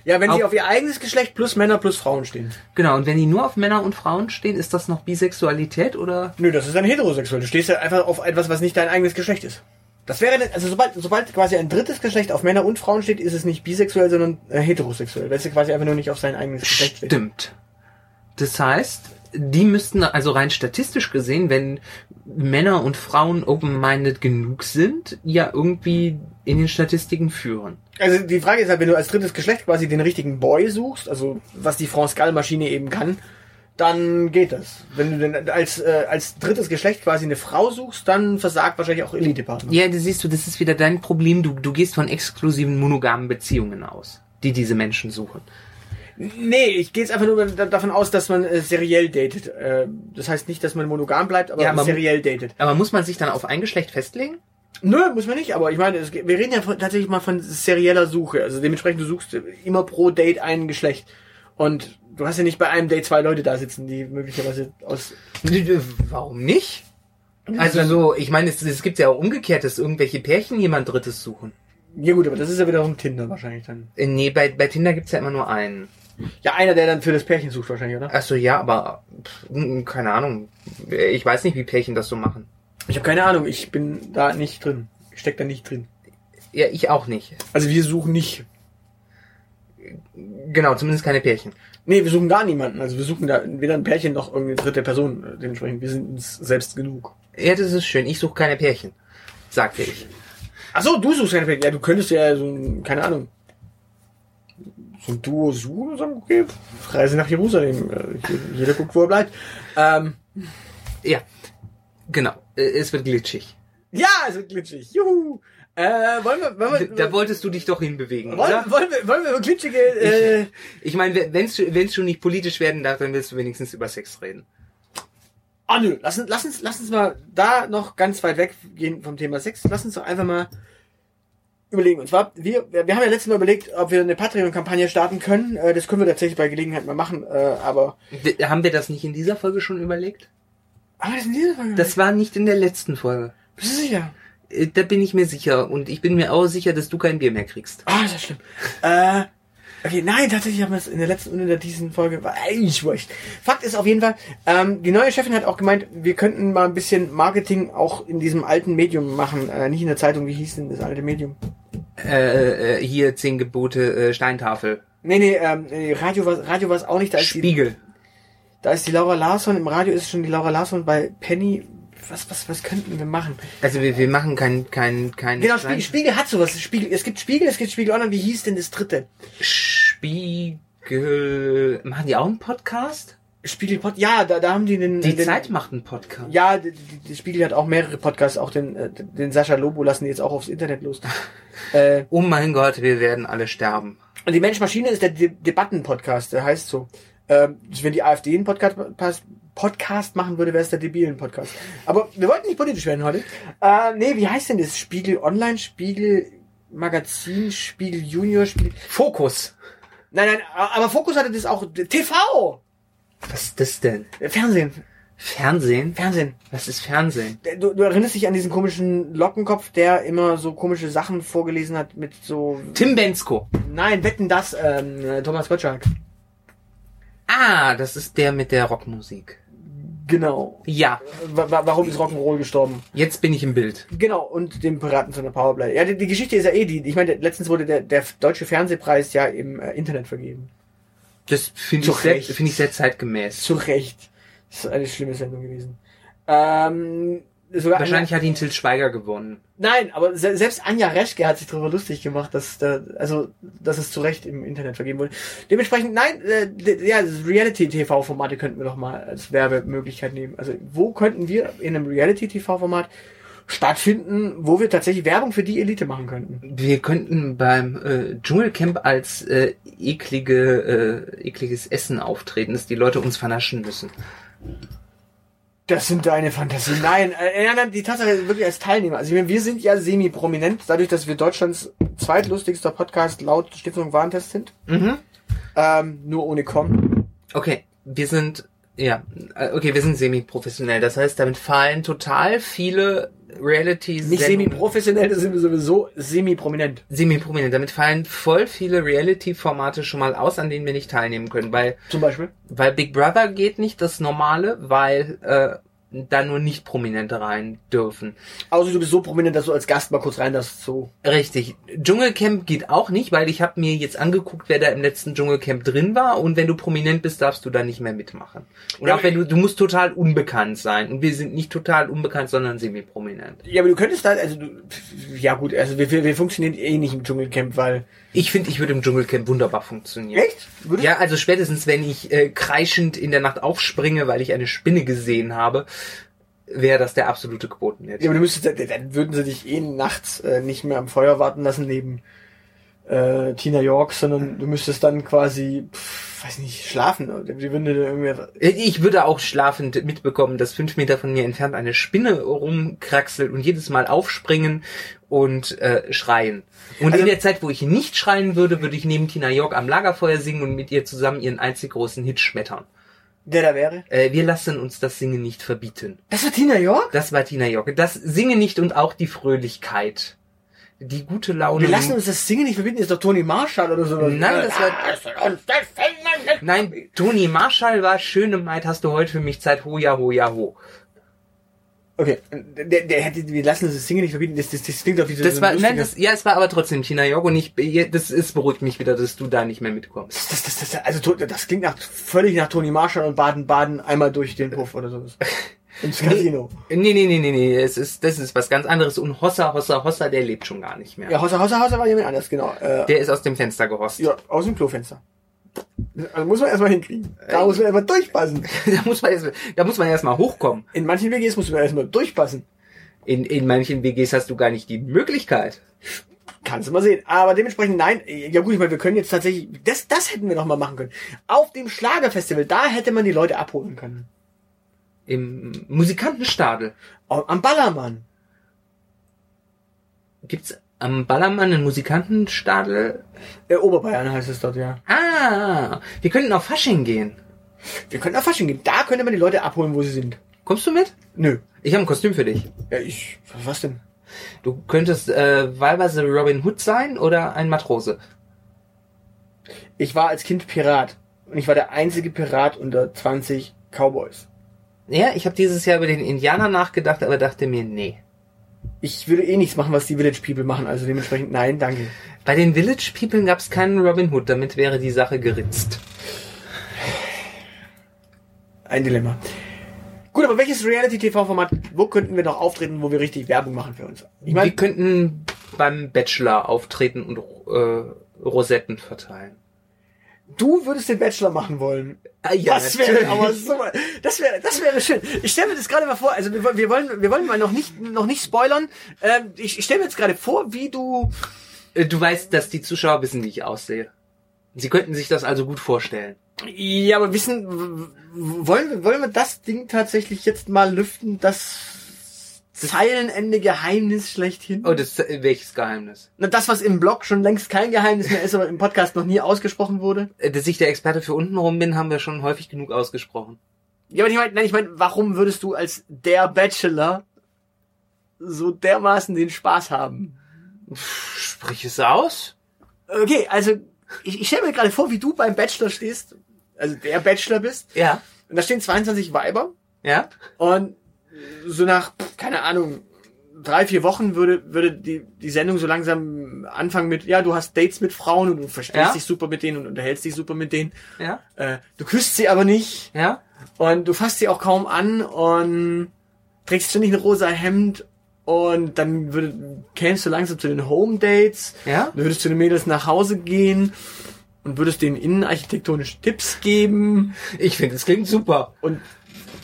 Speaker 2: Ja, wenn sie
Speaker 3: Auf-
Speaker 2: auf ihr eigenes Geschlecht plus Männer plus Frauen stehen.
Speaker 3: genau. Und wenn die nur auf Männer und Frauen stehen, ist das noch Bisexualität oder?
Speaker 2: Nö, das ist dann heterosexuell. Du stehst ja einfach auf etwas, was nicht dein eigenes Geschlecht ist. Das wäre, also sobald, sobald quasi ein drittes Geschlecht auf Männer und Frauen steht, ist es nicht bisexuell, sondern äh, heterosexuell. Weil es quasi einfach nur nicht auf sein eigenes Geschlecht steht.
Speaker 3: Stimmt. Das heißt, die müssten also rein statistisch gesehen, wenn Männer und Frauen open-minded genug sind, ja irgendwie in den Statistiken führen.
Speaker 2: Also die Frage ist halt, wenn du als drittes Geschlecht quasi den richtigen Boy suchst, also was die France Gall Maschine eben kann, dann geht das. Wenn du denn als äh, als drittes Geschlecht quasi eine Frau suchst, dann versagt wahrscheinlich auch Elite-Partner.
Speaker 3: Ja, das siehst du, das ist wieder dein Problem. Du, du gehst von exklusiven monogamen Beziehungen aus, die diese Menschen suchen.
Speaker 2: Nee, ich gehe jetzt einfach nur da- davon aus, dass man äh, seriell datet. Äh, das heißt nicht, dass man monogam bleibt, aber
Speaker 3: Ja, man-
Speaker 2: seriell datet.
Speaker 3: Aber muss man sich dann auf ein Geschlecht festlegen?
Speaker 2: Nö, muss man nicht, aber ich meine, es, wir reden ja von, tatsächlich mal von serieller Suche. Also dementsprechend, du suchst immer pro Date ein Geschlecht. Und du hast ja nicht bei einem Date zwei Leute da sitzen, die möglicherweise aus...
Speaker 3: Warum nicht? Also so, ich meine, es, es gibt ja auch umgekehrt, dass irgendwelche Pärchen jemand Drittes suchen.
Speaker 2: Ja gut, aber das ist ja wiederum Tinder wahrscheinlich dann.
Speaker 3: Äh, Nee, bei, bei Tinder gibt's ja immer nur einen.
Speaker 2: Ja, einer, der dann für das Pärchen sucht wahrscheinlich, oder?
Speaker 3: Achso, ja, aber pff, mm, keine Ahnung. Ich weiß nicht, wie Pärchen das so machen.
Speaker 2: Ich habe keine Ahnung, ich bin da nicht drin. Ich steck da nicht drin.
Speaker 3: Ja, ich auch nicht.
Speaker 2: Also wir suchen nicht.
Speaker 3: Genau, zumindest keine Pärchen.
Speaker 2: Nee, wir suchen gar niemanden. Also wir suchen da weder ein Pärchen noch irgendeine dritte Person. Äh, Dementsprechend, wir sind uns selbst genug.
Speaker 3: Ja, das ist schön. Ich suche keine Pärchen. Sagte ich.
Speaker 2: Ach so, du suchst keine Pärchen. Ja, du könntest ja so ein, keine Ahnung, so ein Duo suchen und sagen, okay, Reise nach Jerusalem. Äh, Jeder guckt, wo er bleibt. Ähm,
Speaker 3: Ja, genau. Äh, Es wird glitschig.
Speaker 2: Ja, es wird glitschig. Juhu. Äh, wollen wir, wollen wir,
Speaker 3: Da wolltest du dich doch hinbewegen,
Speaker 2: wollen,
Speaker 3: oder?
Speaker 2: wollen wir, wollen wir über glitschige, äh,
Speaker 3: Ich meine, wenn es schon nicht politisch werden darf, dann willst du wenigstens über Sex reden.
Speaker 2: Ah nö, lass, uns- lass uns, lass uns mal da noch ganz weit weggehen vom Thema Sex. Lass uns doch einfach mal überlegen. Und zwar, wir, wir haben ja letztes Mal überlegt, ob wir eine Patreon-Kampagne starten können. Äh, das können wir tatsächlich bei Gelegenheit mal machen, äh, aber.
Speaker 3: Haben wir das nicht in dieser Folge schon überlegt?
Speaker 2: Aber das in dieser Folge.
Speaker 3: Das war nicht in der letzten Folge.
Speaker 2: Bist du sicher?
Speaker 3: Äh, Da bin ich mir sicher. Und ich bin mir auch sicher, dass du kein Bier mehr kriegst.
Speaker 2: Ah, ist ja schlimm. äh, okay, nein, tatsächlich haben wir es in der letzten und in der diesen Folge. War eigentlich wurscht. Fakt ist auf jeden Fall, ähm, die neue Chefin hat auch gemeint, wir könnten mal ein bisschen Marketing auch in diesem alten Medium machen. Äh, nicht in der Zeitung, wie hieß denn das alte Medium?
Speaker 3: Äh, äh, hier zehn Gebote äh, Steintafel.
Speaker 2: Nee, nee, ähm, nee, Radio war Radio war's auch nicht. Da ist, die,
Speaker 3: Spiegel.
Speaker 2: da ist die Laura Larsson, im Radio ist schon die Laura Larsson bei Penny. Was, was, was könnten wir machen?
Speaker 3: Also wir, wir machen kein, kein, kein
Speaker 2: Genau, Spiegel, Spiegel hat sowas. Spiegel, es gibt Spiegel, es gibt Spiegel Online. Wie hieß denn das dritte?
Speaker 3: Spiegel. Machen die auch einen Podcast?
Speaker 2: Spiegelpod. Ja, da, da haben die den.
Speaker 3: Die
Speaker 2: den,
Speaker 3: Zeit macht einen Podcast.
Speaker 2: Ja, die, die, Spiegel hat auch mehrere Podcasts. Auch den, äh, den Sascha Lobo lassen die jetzt auch aufs Internet los. äh,
Speaker 3: Oh mein Gott, wir werden alle sterben.
Speaker 2: und die Mensch-Maschine ist der De Debatten-Podcast. Der heißt so. Ähm, wenn die AfD einen Podcast, Podcast machen würde, wäre es der Debilen-Podcast. Aber wir wollten nicht politisch werden heute. Äh, nee, wie heißt denn das? Spiegel Online, Spiegel Magazin, Spiegel Junior, Spiegel...
Speaker 3: Fokus.
Speaker 2: Nein, nein, aber Fokus hatte das auch. TV!
Speaker 3: Was ist das denn?
Speaker 2: Fernsehen.
Speaker 3: Fernsehen?
Speaker 2: Fernsehen.
Speaker 3: Was ist Fernsehen?
Speaker 2: Du, du erinnerst dich an diesen komischen Lockenkopf, der immer so komische Sachen vorgelesen hat mit so...
Speaker 3: Tim Bensko.
Speaker 2: Nein, wetten das, ähm, äh, Thomas Gottschalk.
Speaker 3: Ah, das ist der mit der Rockmusik.
Speaker 2: Genau.
Speaker 3: Ja,
Speaker 2: wa warum ist Rock'n'Roll gestorben?
Speaker 3: jetzt bin ich im Bild.
Speaker 2: Genau, und dem Piraten von der Powerplay. Ja, die, die Geschichte ist ja eh die. Ich meine, letztens wurde der, der deutsche Fernsehpreis ja im äh, Internet vergeben.
Speaker 3: Das finde
Speaker 2: Zu
Speaker 3: ich, sehr- finde ich sehr zeitgemäß.
Speaker 2: Zu Recht. Das ist eine schlimme Sendung gewesen. Ähm, sogar
Speaker 3: Wahrscheinlich hat ihn Til Schweiger gewonnen.
Speaker 2: Nein, aber se selbst Anja Reschke hat sich darüber lustig gemacht, dass da, also dass es zu Recht im Internet vergeben wurde. Dementsprechend, nein, äh, ja, Reality-TV-Formate könnten wir doch mal als Werbemöglichkeit nehmen. Also wo könnten wir in einem Reality-TV-Format stattfinden, wo wir tatsächlich Werbung für die Elite machen könnten?
Speaker 3: Wir könnten beim äh, Dschungelcamp als äh, eklige, äh, ekliges Essen auftreten, dass die Leute uns vernaschen müssen.
Speaker 2: Das sind deine Fantasien. Nein, äh, nein, nein, die Tatsache wirklich als Teilnehmer. Also ich meine, wir sind ja semi-prominent, dadurch, dass wir Deutschlands zweitlustigster Podcast laut Stiftung Warentest sind.
Speaker 3: Mhm.
Speaker 2: Ähm, nur ohne Com.
Speaker 3: Okay, wir sind, ja, äh, okay, wir sind semi-professionell. Das heißt, damit fallen total viele reality
Speaker 2: Nicht semi-professionell, das sind wir sowieso semi-prominent.
Speaker 3: Semi-prominent. Damit fallen voll viele Reality-Formate schon mal aus, an denen wir nicht teilnehmen können, weil
Speaker 2: Zum Beispiel.
Speaker 3: Weil Big Brother geht nicht das Normale, weil äh, da nur nicht Prominente rein dürfen.
Speaker 2: Außer du bist so prominent, dass du als Gast mal kurz rein darfst. So.
Speaker 3: Richtig. Dschungelcamp geht auch nicht, weil ich habe mir jetzt angeguckt, wer da im letzten Dschungelcamp drin war und wenn du prominent bist, darfst du da nicht mehr mitmachen. Und
Speaker 2: Ja,
Speaker 3: auch wenn du, du musst total unbekannt sein. Und wir sind nicht total unbekannt, sondern semi-prominent.
Speaker 2: Ja, aber du könntest da, also du, ja gut, also wir, wir, wir funktionieren eh nicht im Dschungelcamp, weil.
Speaker 3: Ich finde, ich würde im Dschungelcamp wunderbar funktionieren.
Speaker 2: Echt? Würdest
Speaker 3: Ja, also spätestens, wenn ich äh, kreischend in der Nacht aufspringe, weil ich eine Spinne gesehen habe, wäre das der absolute Quotenwert.
Speaker 2: Ja, aber du müsstest, dann- dann würden sie dich eh nachts äh, nicht mehr am Feuer warten lassen neben äh, Tina York, sondern du müsstest dann quasi, pff, weiß nicht, schlafen. Oder Die würden dir irgendwie,
Speaker 3: Ich würde auch schlafend mitbekommen, dass fünf Meter von mir entfernt eine Spinne rumkraxelt und jedes Mal aufspringen und äh, schreien. Und
Speaker 2: Also-
Speaker 3: in der Zeit, wo ich nicht schreien würde, würde ich neben Tina York am Lagerfeuer singen und mit ihr zusammen ihren einzig großen Hit schmettern.
Speaker 2: der da wäre.
Speaker 3: Äh, wir lassen uns das Singen nicht verbieten.
Speaker 2: Das war Tina York?
Speaker 3: Das war Tina York. Das Singen nicht und auch die Fröhlichkeit. Die gute Laune.
Speaker 2: Wir lassen uns das Singen nicht verbieten, ist doch Tony Marshall oder sowas.
Speaker 3: Nein, das war-
Speaker 2: uns das nicht
Speaker 3: Nein, Toni Marshall war schöne Maid, hast du heute für mich Zeit, ho ja ho ja ho.
Speaker 2: Okay, der, der hätte, wir lassen uns das Singen nicht verbieten, das, das, das klingt doch wie so
Speaker 3: Das
Speaker 2: so
Speaker 3: war,
Speaker 2: ein
Speaker 3: nein,
Speaker 2: lustiger-
Speaker 3: das, ja, es war aber trotzdem Tina York und ich, das ist beruhigt mich wieder, dass du da nicht mehr mitkommst.
Speaker 2: Das, das, das, also to- das klingt nach, völlig nach Tony Marshall und Baden-Baden einmal durch den Puff oder sowas. Ins Casino.
Speaker 3: Nee, nee, nee, nee, nee, es ist, das ist was ganz anderes und Hossa, Hossa, Hossa, der lebt schon gar nicht mehr.
Speaker 2: Ja, Hauser, Hauser, Hauser war jemand anders, genau. Äh,
Speaker 3: Der ist aus dem Fenster gerost.
Speaker 2: ja, aus dem Klofenster. Also muss man erstmal hinkriegen. Da muss man erstmal durchpassen.
Speaker 3: da muss man erst, da muss man erstmal hochkommen.
Speaker 2: In manchen WGs muss man erstmal durchpassen.
Speaker 3: In, in manchen WGs hast du gar nicht die Möglichkeit.
Speaker 2: Kannst du mal sehen. Aber dementsprechend, nein, ja gut, ich meine, wir können jetzt tatsächlich, das, das hätten wir noch mal machen können. Auf dem Schlagerfestival, da hätte man die Leute abholen können.
Speaker 3: Im Musikantenstadel.
Speaker 2: Am Ballermann.
Speaker 3: Gibt's am Ballermann einen Musikantenstadel?
Speaker 2: Äh, Oberbayern heißt es dort, ja.
Speaker 3: Ah, wir könnten auf Fasching gehen.
Speaker 2: Wir können auf Fasching gehen. Da könnte man die Leute abholen, wo sie sind.
Speaker 3: Kommst du mit?
Speaker 2: Nö.
Speaker 3: Ich habe ein Kostüm für dich.
Speaker 2: Ja, ich, was denn?
Speaker 3: Du könntest äh, wahlweise Robin Hood sein oder ein Matrose.
Speaker 2: Ich war als Kind Pirat. Und ich war der einzige Pirat unter 20 Cowboys.
Speaker 3: Ja, ich habe dieses Jahr über den Indianer nachgedacht, aber dachte mir, nee.
Speaker 2: Ich würde eh nichts machen, was die Village People machen, also dementsprechend nein, danke.
Speaker 3: Bei den Village People gab es keinen Robin Hood, damit wäre die Sache geritzt.
Speaker 2: Ein Dilemma. Gut, aber welches Reality-TV-Format, wo könnten wir noch auftreten, wo wir richtig Werbung machen für uns? Ich
Speaker 3: wir
Speaker 2: meine,
Speaker 3: könnten beim Bachelor auftreten und äh, Rosetten verteilen.
Speaker 2: du würdest den Bachelor machen wollen.
Speaker 3: Ah, ja,
Speaker 2: das wäre aber so, das wäre, das wäre schön. Ich stelle mir das gerade mal vor, also wir, wollen- wir wollen, wir wollen mal noch nicht, noch nicht spoilern. Ähm, ich ich stelle mir jetzt gerade vor, wie du,
Speaker 3: Äh, Du weißt, dass die Zuschauer wissen, wie ich aussehe. Sie könnten sich das also gut vorstellen.
Speaker 2: ja, aber wissen, wollen wir, wollen wir das Ding tatsächlich jetzt mal lüften, das Zeilenende Geheimnis schlechthin?
Speaker 3: Oh, das äh, welches Geheimnis?
Speaker 2: Na, das, was im Blog schon längst kein Geheimnis mehr ist, aber im Podcast noch nie ausgesprochen wurde.
Speaker 3: Äh, Dass ich der Experte für untenrum bin, haben wir schon häufig genug ausgesprochen.
Speaker 2: Ja, aber ich meine, ich meine, warum würdest du als der Bachelor so dermaßen den Spaß haben?
Speaker 3: Sprich es aus.
Speaker 2: Okay, also ich, ich stelle mir gerade vor, wie du beim Bachelor stehst, also der Bachelor bist,
Speaker 3: Ja.
Speaker 2: und da stehen 22 Weiber
Speaker 3: Ja?
Speaker 2: und so nach, keine Ahnung, drei, vier Wochen würde, würde die, die Sendung so langsam anfangen mit, ja, du hast Dates mit Frauen und du verstehst
Speaker 3: Ja.
Speaker 2: dich super mit denen und unterhältst dich super mit denen.
Speaker 3: Ja?
Speaker 2: Äh, du küsst sie aber nicht
Speaker 3: Ja?
Speaker 2: und du fasst sie auch kaum an und trägst ständig ein rosa Hemd und dann würde, kämst du langsam zu den Home Dates.
Speaker 3: Ja?
Speaker 2: Du würdest zu den Mädels nach Hause gehen und würdest denen innenarchitektonische Tipps geben
Speaker 3: Ich finde, es klingt super.
Speaker 2: und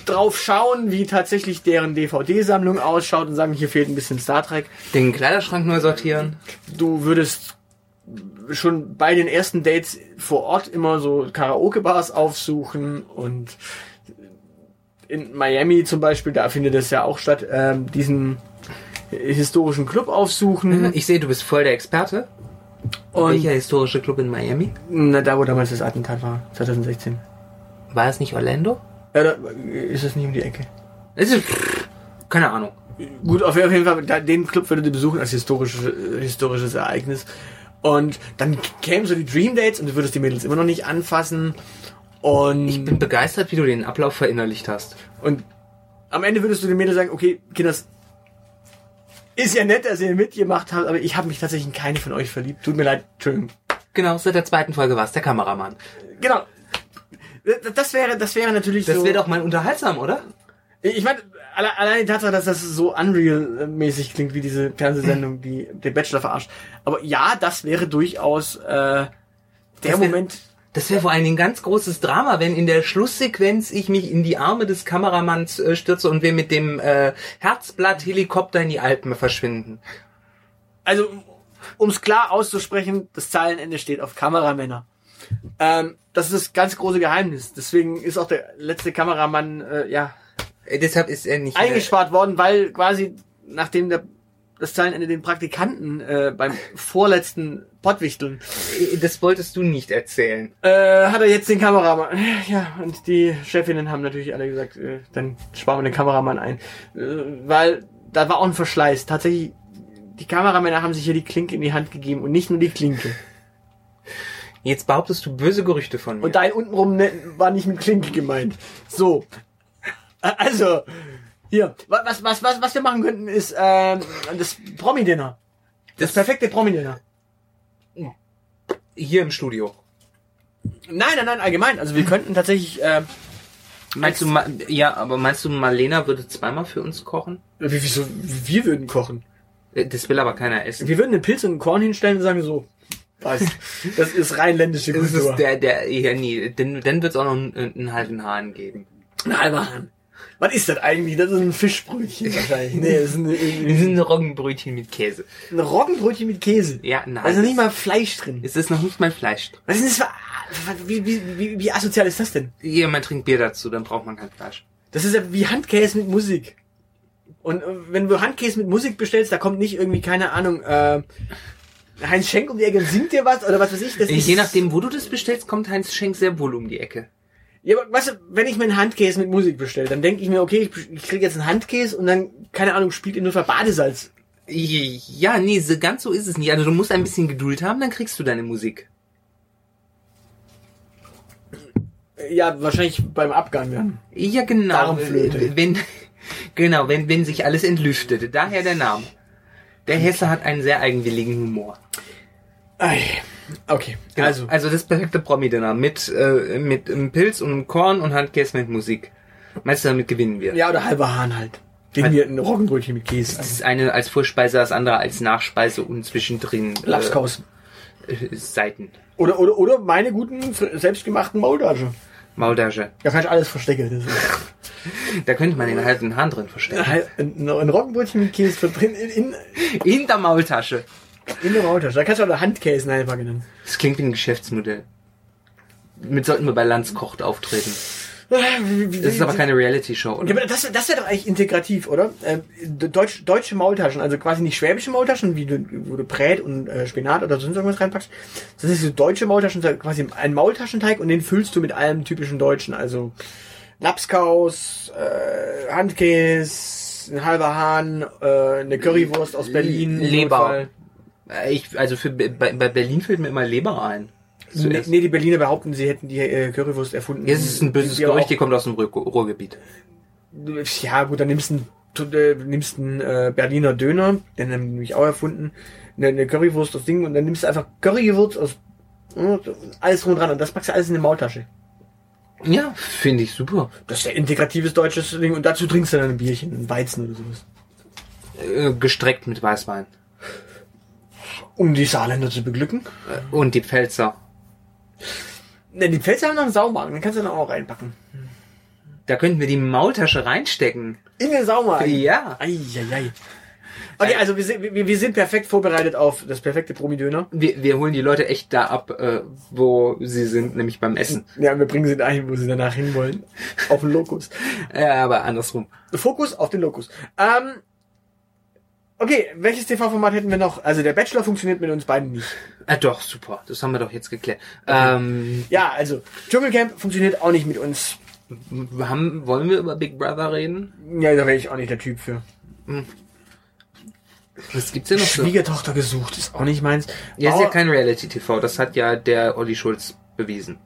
Speaker 2: drauf schauen, wie tatsächlich deren DVD-Sammlung ausschaut und sagen, hier fehlt ein bisschen Star Trek.
Speaker 3: Den Kleiderschrank neu sortieren.
Speaker 2: Du würdest schon bei den ersten Dates vor Ort immer so Karaoke-Bars aufsuchen und in Miami zum Beispiel, da findet es ja auch statt, ähm, diesen historischen Club aufsuchen.
Speaker 3: Ich sehe, du bist voll der Experte.
Speaker 2: Und
Speaker 3: Welcher historische Club in Miami?
Speaker 2: na, da, wo damals das Attentat war, 2016.
Speaker 3: War es nicht Orlando?
Speaker 2: Ja, da ist es nicht um die Ecke.
Speaker 3: Es ist, keine Ahnung.
Speaker 2: Gut, auf jeden Fall, den Club würdet ihr besuchen als historisches, historisches Ereignis. Und dann kämen so die Dream Dates und du würdest die Mädels immer noch nicht anfassen. Und,
Speaker 3: Ich bin begeistert, wie du den Ablauf verinnerlicht hast.
Speaker 2: und am Ende würdest du den Mädels sagen, okay, Kinders, ist ja nett, dass ihr mitgemacht habt, aber ich habe mich tatsächlich in keine von euch verliebt. Tut mir leid, Entschuldigung.
Speaker 3: Genau, seit der zweiten Folge war es der Kameramann.
Speaker 2: Genau. Das wäre, das wäre natürlich
Speaker 3: Das
Speaker 2: so.
Speaker 3: wäre doch mal unterhaltsam, oder?
Speaker 2: Ich meine, alle, allein die Tatsache, dass das so Unreal-mäßig klingt, wie diese Fernsehsendung, die der Bachelor verarscht. Aber ja, das wäre durchaus äh, der
Speaker 3: Das wär-
Speaker 2: Moment.
Speaker 3: Das wäre vor allen Dingen ein ganz großes Drama, wenn in der Schlusssequenz ich mich in die Arme des Kameramanns äh, stürze und wir mit dem äh, Herzblatt-Helikopter in die Alpen verschwinden.
Speaker 2: Also, um es klar auszusprechen, das Zeilenende steht auf Kameramänner. Ähm, das ist das ganz große Geheimnis. Deswegen ist auch der letzte Kameramann äh, ja
Speaker 3: Äh, deshalb ist er nicht...
Speaker 2: eingespart worden, weil quasi nachdem der das Zeilenende den Praktikanten äh, beim vorletzten Pottwichteln
Speaker 3: Äh, das wolltest du nicht erzählen.
Speaker 2: Äh, hat er jetzt den Kameramann. Ja, und die Chefinnen haben natürlich alle gesagt, äh, dann sparen wir den Kameramann ein. Äh, weil da war auch ein Verschleiß. Tatsächlich, die Kameramänner haben sich hier die Klinke in die Hand gegeben und nicht nur die Klinke.
Speaker 3: Jetzt behauptest du böse Gerüchte von mir.
Speaker 2: Und dein untenrum ne, war nicht mit Klinke gemeint. So. Also, hier, wa- was, was, was, was wir machen könnten, ist ähm, das Promi-Dinner. Das,
Speaker 3: Das-
Speaker 2: perfekte Promi-Dinner.
Speaker 3: Hier im Studio.
Speaker 2: Nein, nein, nein, allgemein. Also wir könnten tatsächlich, äh,
Speaker 3: Meinst du, Ma- ja, aber meinst du, Marlena würde zweimal für uns kochen?
Speaker 2: wie, wieso, wir würden kochen.
Speaker 3: Äh, Das will aber keiner essen.
Speaker 2: Wir würden einen Pilz und einen Korn hinstellen und sagen so, was? Das ist rheinländische
Speaker 3: Das
Speaker 2: Kultur.
Speaker 3: ist der, der, ja, nee, dann, dann wird's auch noch einen, einen halben Hahn geben.
Speaker 2: ein halber Hahn. Was ist das eigentlich? Das ist ein Fischbrötchen wahrscheinlich. Nee, das ist ein,
Speaker 3: Wir
Speaker 2: ein,
Speaker 3: sind Roggenbrötchen mit Käse.
Speaker 2: ein Roggenbrötchen mit Käse.
Speaker 3: Ja, nein.
Speaker 2: Da ist noch nicht mal Fleisch drin.
Speaker 3: Es ist noch nicht mal Fleisch. drin.
Speaker 2: Was ist das für, wie, wie, wie, wie asozial ist das denn?
Speaker 3: Ja, man trinkt Bier dazu, dann braucht man kein Fleisch.
Speaker 2: Das ist ja wie Handkäse mit Musik. Und äh, wenn du Handkäse mit Musik bestellst, da kommt nicht irgendwie, keine Ahnung, äh, Heinz Schenk um die Ecke singt dir was oder was weiß ich. Das ist,
Speaker 3: Je nachdem, wo du das bestellst, kommt Heinz Schenk sehr wohl um die Ecke.
Speaker 2: Ja, aber weißt du, wenn ich mir einen Handkäse mit Musik bestelle, dann denke ich mir, okay, ich, ich kriege jetzt einen Handkäse und dann, keine Ahnung, spielt in nur Badesalz.
Speaker 3: Ja, nee, so ganz so ist es nicht. Also du musst ein bisschen Geduld haben, dann kriegst du deine Musik.
Speaker 2: Ja, wahrscheinlich beim Abgang dann.
Speaker 3: Ja, genau.
Speaker 2: Darmflöte.
Speaker 3: Wenn, genau, wenn, wenn sich alles entlüftet. Daher der Name. Der Hesse hat einen sehr eigenwilligen Humor.
Speaker 2: Okay,
Speaker 3: Genau.
Speaker 2: also.
Speaker 3: also das perfekte Promi-Dinner mit, äh, mit einem Pilz und einem Korn und Handkäse mit Musik. Meinst du, damit gewinnen wir?
Speaker 2: Ja, oder halber Hahn halt. Gegen mir ein Roggenbrötchen mit Käse.
Speaker 3: Das ist eine als Vorspeise, das andere als Nachspeise und zwischendrin äh,
Speaker 2: Lapskaus.
Speaker 3: äh, Seiten.
Speaker 2: Oder, oder, oder meine guten, selbstgemachten Maultasche.
Speaker 3: Maultasche.
Speaker 2: Da kann ich alles verstecken.
Speaker 3: Da könnte man den halben Hahn drin verstecken.
Speaker 2: ein, ein Roggenbrötchen mit Käse drin in, in,
Speaker 3: In der Maultasche.
Speaker 2: in der Maultasche. Da kannst du auch Handkäse reinpacken. dann.
Speaker 3: Das klingt wie ein Geschäftsmodell. Mit sollten wir bei Landskocht auftreten. Das ist aber keine Reality-Show,
Speaker 2: Ja, aber das, das wäre doch eigentlich integrativ, oder? Ähm, Deutsch, deutsche Maultaschen, also quasi nicht schwäbische Maultaschen, wie du, wo du Brät und äh, Spinat oder sonst irgendwas reinpackst. Das ist so deutsche Maultaschen, quasi ein Maultaschenteig und den füllst du mit allem typischen Deutschen, also Lapskaus, äh, Handkäse, ein halber Hahn, äh, eine Currywurst aus Berlin.
Speaker 3: Leber. Äh, Ich, also für, bei, bei Berlin fällt mir immer Leber ein.
Speaker 2: Nee,
Speaker 3: Zuerst.
Speaker 2: nee, die Berliner behaupten, sie hätten die äh, Currywurst erfunden.
Speaker 3: Jetzt ist es ein böses
Speaker 2: Die
Speaker 3: Gerücht, die kommt aus dem Ruhr Ruhrgebiet.
Speaker 2: Ja, gut, dann nimmst du einen, äh, nimmst einen äh, Berliner Döner, den haben die nämlich auch erfunden, eine, eine Currywurst aus Ding und dann nimmst du einfach Currywurst aus äh, alles drum und dran und das packst du alles in eine Maultasche.
Speaker 3: Ja, finde ich super.
Speaker 2: Das ist ja integratives deutsches Ding und dazu trinkst du dann ein Bierchen, ein Weizen oder sowas.
Speaker 3: Äh, gestreckt mit Weißwein.
Speaker 2: Um die Saarländer zu beglücken.
Speaker 3: Äh, Und die Pfälzer.
Speaker 2: Ne, die Pfälzer haben noch einen Saumagen, den kannst du dann auch reinpacken.
Speaker 3: Da könnten wir die Maultasche reinstecken.
Speaker 2: In den Saumagen?
Speaker 3: Ja.
Speaker 2: Eieiei. Okay, also wir sind, wir, wir sind perfekt vorbereitet auf das perfekte Promidöner.
Speaker 3: Wir, wir holen die Leute echt da ab, äh, wo sie sind, nämlich beim Essen.
Speaker 2: Ja, wir bringen sie dahin, wo sie danach hinwollen. Auf den Lokus.
Speaker 3: Ja, aber andersrum.
Speaker 2: Fokus auf den Lokus. Ähm, okay, welches TV-Format hätten wir noch? Also der Bachelor funktioniert mit uns beiden nicht.
Speaker 3: Ah, doch, super. Das haben wir doch jetzt geklärt. Ähm,
Speaker 2: Ja, also Dschungelcamp funktioniert auch nicht mit uns.
Speaker 3: haben, wollen wir über Big Brother reden?
Speaker 2: Ja, da wäre ich auch nicht der Typ für.
Speaker 3: Was gibt's denn noch so?
Speaker 2: Schwiegertochter gesucht, ist auch nicht meins.
Speaker 3: Ja, ist ja kein Reality-TV. Das hat ja der Olli Schulz bewiesen.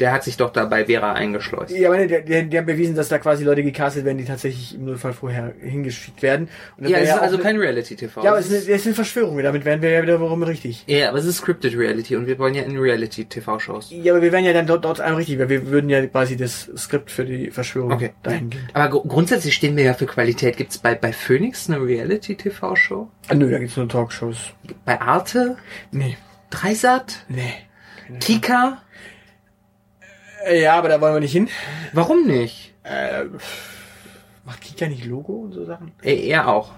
Speaker 3: Der hat sich doch da bei Vera eingeschleust.
Speaker 2: Ja, aber ne, der, der, der haben bewiesen, dass da quasi Leute gecastet werden, die tatsächlich im Notfall vorher hingeschickt werden.
Speaker 3: Ja, es ist
Speaker 2: auch
Speaker 3: also kein Reality-TV.
Speaker 2: Ja, aber
Speaker 3: Es
Speaker 2: ist, eine, es ist eine Verschwörung. Damit wären wir ja wiederum richtig.
Speaker 3: Ja, aber es ist Scripted Reality und wir wollen ja in Reality-TV-Shows.
Speaker 2: Ja, aber wir wären ja dann dort, dort einmal richtig, weil wir würden ja quasi das Skript für die Verschwörung
Speaker 3: Okay.
Speaker 2: dahingehend.
Speaker 3: Aber gru- grundsätzlich stehen wir ja für Qualität. Gibt's bei, bei Phoenix eine Reality-TV-Show?
Speaker 2: Ah, nö, da gibt's nur Talkshows.
Speaker 3: Bei Arte?
Speaker 2: Nee.
Speaker 3: Dreisat?
Speaker 2: Nee.
Speaker 3: Kika?
Speaker 2: Äh, Ja, aber da wollen wir nicht hin.
Speaker 3: Warum nicht?
Speaker 2: Äh, macht Kika nicht Logo und so Sachen?
Speaker 3: Äh, er auch.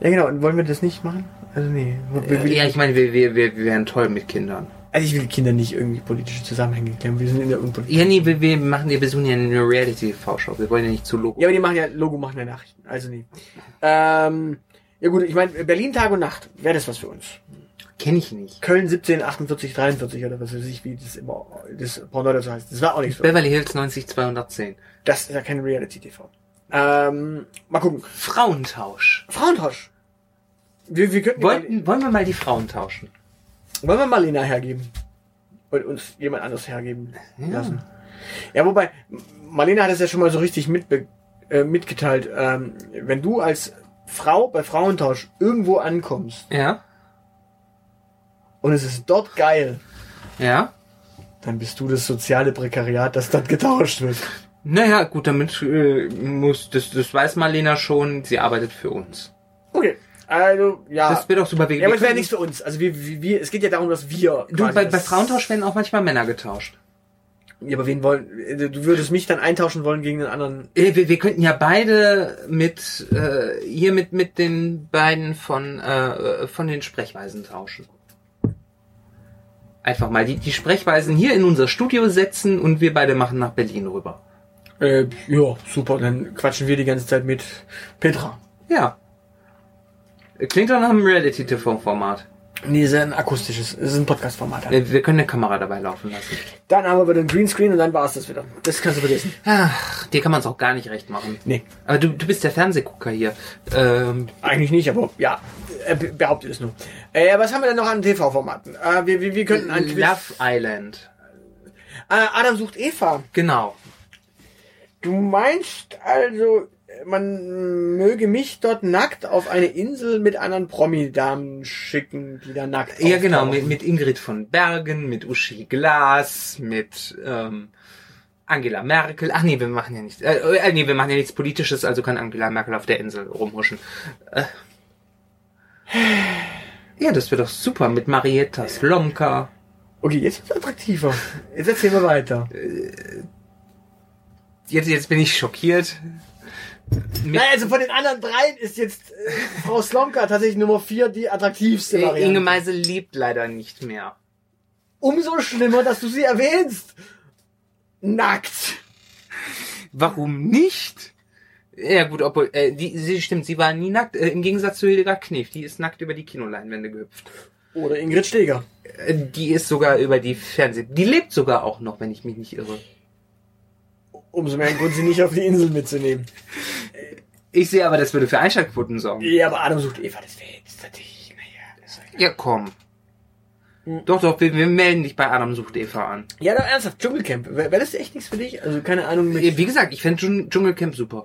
Speaker 2: Ja, genau. Und wollen wir das nicht machen? Also nee. Wir-
Speaker 3: Äh,
Speaker 2: wir-
Speaker 3: ja, ich meine, wir, wir, wir, wir wären toll mit Kindern.
Speaker 2: Also ich will Kinder nicht irgendwie politische Zusammenhänge klären. Wir sind in der Unpolitik.
Speaker 3: Ja, nee, wir, wir machen, wir besuchen ja eine Reality-TV-Show. Wir wollen ja nicht zu Logo.
Speaker 2: Ja, aber die machen ja Logo, machen ja Nachrichten. Also nee. Ähm, ja gut, ich meine, Berlin Tag und Nacht, wäre das was für uns.
Speaker 3: Kenne ich nicht.
Speaker 2: Köln 17, 48, 43 oder was weiß ich, wie das immer das Pendant dazu heißt. Das war auch nicht so.
Speaker 3: Beverly Hills 90210.
Speaker 2: Das ist ja kein Reality-TV. Ähm, mal gucken.
Speaker 3: Frauentausch.
Speaker 2: Frauentausch. Wir, wir könnten
Speaker 3: Wollten, wollen wir mal die Frauen tauschen?
Speaker 2: Wollen wir Marlena hergeben? Und uns jemand anderes hergeben lassen? Ja, wobei, Marlena hat es ja schon mal so richtig mitbe äh, mitgeteilt. Ähm, wenn du als Frau bei Frauentausch irgendwo ankommst
Speaker 3: Ja.
Speaker 2: Und es ist dort geil,
Speaker 3: Ja.
Speaker 2: dann bist du das soziale Prekariat, das dort getauscht wird.
Speaker 3: Naja, gut, damit äh, muss, das, das weiß Marlena schon, sie arbeitet für uns.
Speaker 2: Okay, also, ja.
Speaker 3: Das wäre doch super. Wir,
Speaker 2: ja, aber es wäre nichts für uns. Also wir, wir, es geht ja darum, dass wir.
Speaker 3: Du, bei, bei Frauentausch werden auch manchmal Männer getauscht.
Speaker 2: Ja, aber wen wollen. Du würdest mich dann eintauschen wollen gegen einen anderen.
Speaker 3: Äh, Wir, wir könnten ja beide mit äh, hier mit mit den beiden von äh, von den Sprechweisen tauschen. Einfach mal die, die Sprechweisen hier in unser Studio setzen und wir beide machen nach Berlin rüber.
Speaker 2: Äh, ja, super. Dann quatschen wir die ganze Zeit mit Petra.
Speaker 3: Ja. Klingt doch nach einem Reality-TV-Format.
Speaker 2: Nee, ist ein akustisches. Es ist ein Podcast-Format.
Speaker 3: Wir wir können eine Kamera dabei laufen lassen.
Speaker 2: Dann haben wir wieder den Greenscreen und dann war's das wieder. Das kannst du vergessen.
Speaker 3: Ach, dir kann man es auch gar nicht recht machen.
Speaker 2: Nee,
Speaker 3: Aber du, du bist der Fernsehgucker hier. Ähm,
Speaker 2: eigentlich nicht, aber ja, be- behauptet es nur. Äh, was haben wir denn noch an TV-Formaten? Äh, wir, wir, wir könnten ein Quiz.
Speaker 3: Love Island.
Speaker 2: Äh, Adam sucht Eva.
Speaker 3: Genau.
Speaker 2: Du meinst also, man möge mich dort nackt auf eine Insel mit anderen Promi-Damen schicken, die da nackt
Speaker 3: Ja, genau, mit, mit Ingrid von Bergen, mit Uschi Glas, mit ähm, Angela Merkel. Ach nee, wir machen ja nicht. Äh, äh, nee, wir machen ja nichts Politisches, also kann Angela Merkel auf der Insel rumhuschen. Äh, ja, das wird doch super mit Marietta Slomka.
Speaker 2: Okay, jetzt wird's attraktiver. Jetzt erzählen wir weiter.
Speaker 3: Jetzt, jetzt bin ich schockiert.
Speaker 2: Naja, also von den anderen dreien ist jetzt äh, Frau Slomka tatsächlich Nummer vier die attraktivste
Speaker 3: äh,
Speaker 2: Variante.
Speaker 3: Inge Meisel lebt leider nicht mehr.
Speaker 2: Umso schlimmer, dass du sie erwähnst. Nackt.
Speaker 3: Warum nicht? Ja gut, obwohl, äh, die, sie stimmt, sie war nie nackt, äh, im Gegensatz zu Hildegard Knef, die ist nackt über die Kinoleinwände gehüpft.
Speaker 2: Oder Ingrid Steger.
Speaker 3: Äh, Die ist sogar über die Fernseh... Die lebt sogar auch noch, wenn ich mich nicht irre.
Speaker 2: Umso mehr Grund, sie nicht auf die Insel mitzunehmen.
Speaker 3: Ich sehe aber, das würde für Einschaltquoten sorgen.
Speaker 2: Ja, aber Adam sucht Eva, das wäre jetzt natürlich, naja, das
Speaker 3: Ja, komm. Doch, doch, wir, wir melden dich bei Adam sucht Eva an.
Speaker 2: Ja, doch ernsthaft, Dschungelcamp. Wäre wär das echt nichts für dich? Also keine Ahnung mit.
Speaker 3: Äh, Wie gesagt, ich fände Dschung- Dschungelcamp super.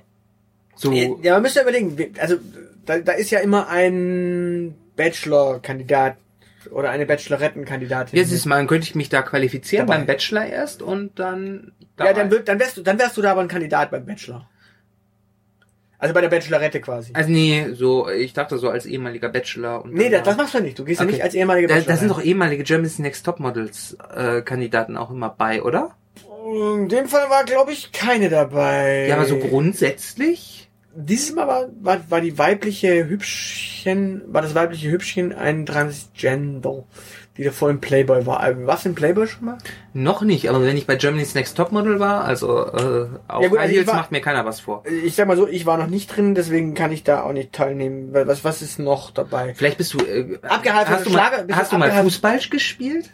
Speaker 3: So,
Speaker 2: Ja, man müsste ja überlegen, also da, da ist ja immer ein Bachelor-Kandidat oder eine Bachelorettenkandidatin.
Speaker 3: Ja, siehst du mal, dann könnte ich mich da qualifizieren
Speaker 2: Dabei.
Speaker 3: beim Bachelor erst und dann.
Speaker 2: ja, dann, wird, dann, wärst du, dann wärst du da aber ein Kandidat beim Bachelor. Also bei der Bachelorette quasi.
Speaker 3: Also nee, so, ich dachte so als ehemaliger Bachelor und.
Speaker 2: nee, das, das machst du nicht. Du gehst ja
Speaker 3: Okay.
Speaker 2: nicht als ehemalige
Speaker 3: da, da
Speaker 2: Bachelorette.
Speaker 3: sind doch ehemalige Germany's Next Topmodels äh, Kandidaten auch immer bei, oder?
Speaker 2: In dem Fall war, glaube ich, keine dabei.
Speaker 3: Ja, aber so grundsätzlich.
Speaker 2: Dieses Mal war, war, war die weibliche Hübschen, war das weibliche Hübschen ein Transgender, die davor im Playboy war. Äh, Warst du im Playboy schon mal?
Speaker 3: Noch nicht, aber wenn ich bei Germany's Next Topmodel war, also äh, auf
Speaker 2: Ja gut,
Speaker 3: High
Speaker 2: also ich
Speaker 3: Heels macht mir keiner was vor.
Speaker 2: Ich sag mal so, ich war noch nicht drin, deswegen kann ich da auch nicht teilnehmen. Was, was ist noch dabei?
Speaker 3: Vielleicht bist du äh,
Speaker 2: Abgehalfterter
Speaker 3: hast du mal,
Speaker 2: Schlager- du
Speaker 3: hast du mal Fußball gespielt?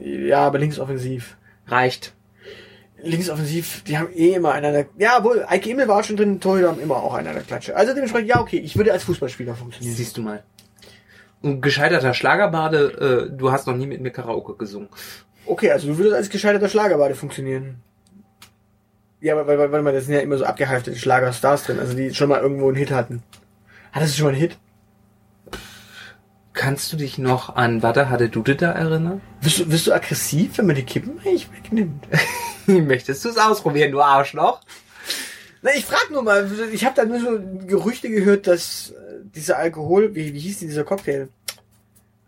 Speaker 2: Ja, aber linksoffensiv.
Speaker 3: Reicht.
Speaker 2: Linksoffensiv, die haben eh immer einander. Ja, wohl, Eike Immel war auch schon drin, Torhüter haben immer auch einander Klatsche. Also dementsprechend, ja, okay, ich würde als Fußballspieler funktionieren.
Speaker 3: Siehst du mal. Ein gescheiterter Schlagerbade, äh, du hast noch nie mit mir Karaoke gesungen.
Speaker 2: Okay, also du würdest als gescheiterter Schlagerbade funktionieren. Ja, weil, weil, warte mal, das sind ja immer so abgehalftete Schlagerstars drin, also die schon mal irgendwo einen Hit hatten. Hattest du schon mal einen Hit?
Speaker 3: Kannst du dich noch an Wada hatte Dude da erinnern?
Speaker 2: Wirst du, wirst du aggressiv, wenn man die Kippen eigentlich wegnimmt?
Speaker 3: Möchtest du es ausprobieren, du Arschloch?
Speaker 2: Na, ich frag nur mal, ich habe da nur so Gerüchte gehört, dass äh, dieser Alkohol, wie, wie hieß denn dieser Cocktail?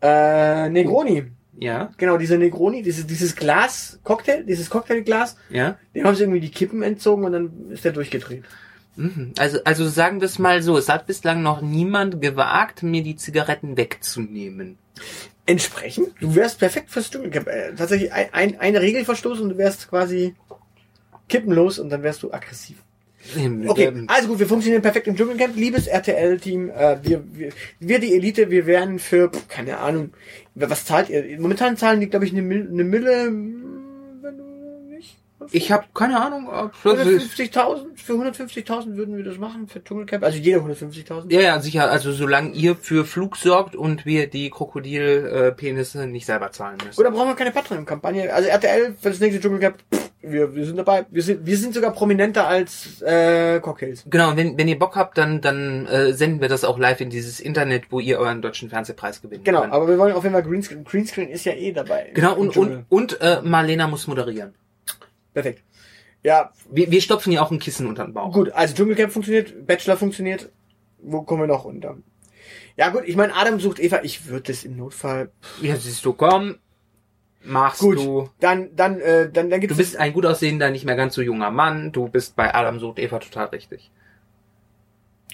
Speaker 2: Äh, Negroni.
Speaker 3: Ja,
Speaker 2: Genau, dieser Negroni, dieses, dieses Glas, Cocktail, dieses Cocktailglas,
Speaker 3: ja.
Speaker 2: dem haben sie irgendwie die Kippen entzogen und dann ist der durchgedreht.
Speaker 3: Mhm. Also, also sagen wir es mal so, es hat bislang noch niemand gewagt, mir die Zigaretten wegzunehmen.
Speaker 2: Entsprechend, du wärst perfekt fürs Dschungelcamp. Äh, tatsächlich ein, ein, eine Regel verstoßen und du wärst quasi kippenlos und dann wärst du aggressiv. Okay, also gut, wir funktionieren perfekt im Dschungelcamp. Liebes RTL-Team, äh, wir, wir, wir die Elite, wir werden für, keine Ahnung, was zahlt ihr? Momentan zahlen die, glaube ich, eine, eine Mille, hm, wenn du nicht.
Speaker 3: Ich habe keine Ahnung, ob das ist.
Speaker 2: 150.000, für 150.000 würden wir das machen für Dschungelcamp. Also jeder 150.000.
Speaker 3: Ja, ja, sicher. Also solange ihr für Flug sorgt und wir die Krokodilpenisse nicht selber zahlen müssen.
Speaker 2: Oder brauchen wir keine Patreon-Kampagne? Also RTL für das nächste Dschungelcamp, pff, wir, wir sind dabei. Wir sind, wir sind sogar prominenter als äh, Cocktails.
Speaker 3: Genau, wenn, wenn ihr Bock habt, dann, dann äh, senden wir das auch live in dieses Internet, wo ihr euren deutschen Fernsehpreis gewinnen
Speaker 2: Genau,
Speaker 3: könnt.
Speaker 2: aber wir wollen auf jeden Fall Greenscreen. Greenscreen ist ja eh dabei.
Speaker 3: Genau, und, und, und äh, Marlena muss moderieren.
Speaker 2: Perfekt. Ja,
Speaker 3: Wir, wir stopfen ihr auch ein Kissen unter den Bauch.
Speaker 2: gut, also Dschungelcamp funktioniert, Bachelor funktioniert. Wo kommen wir noch unter? Ja gut, ich meine, Adam sucht Eva. Ich würde das im Notfall.
Speaker 3: Ja, siehst du, komm, machst
Speaker 2: Gut,
Speaker 3: du.
Speaker 2: dann, dann, äh, dann, dann
Speaker 3: Du
Speaker 2: gibt's.
Speaker 3: bist ein gut aussehender, nicht mehr ganz so junger Mann. Du bist bei Adam sucht Eva total richtig.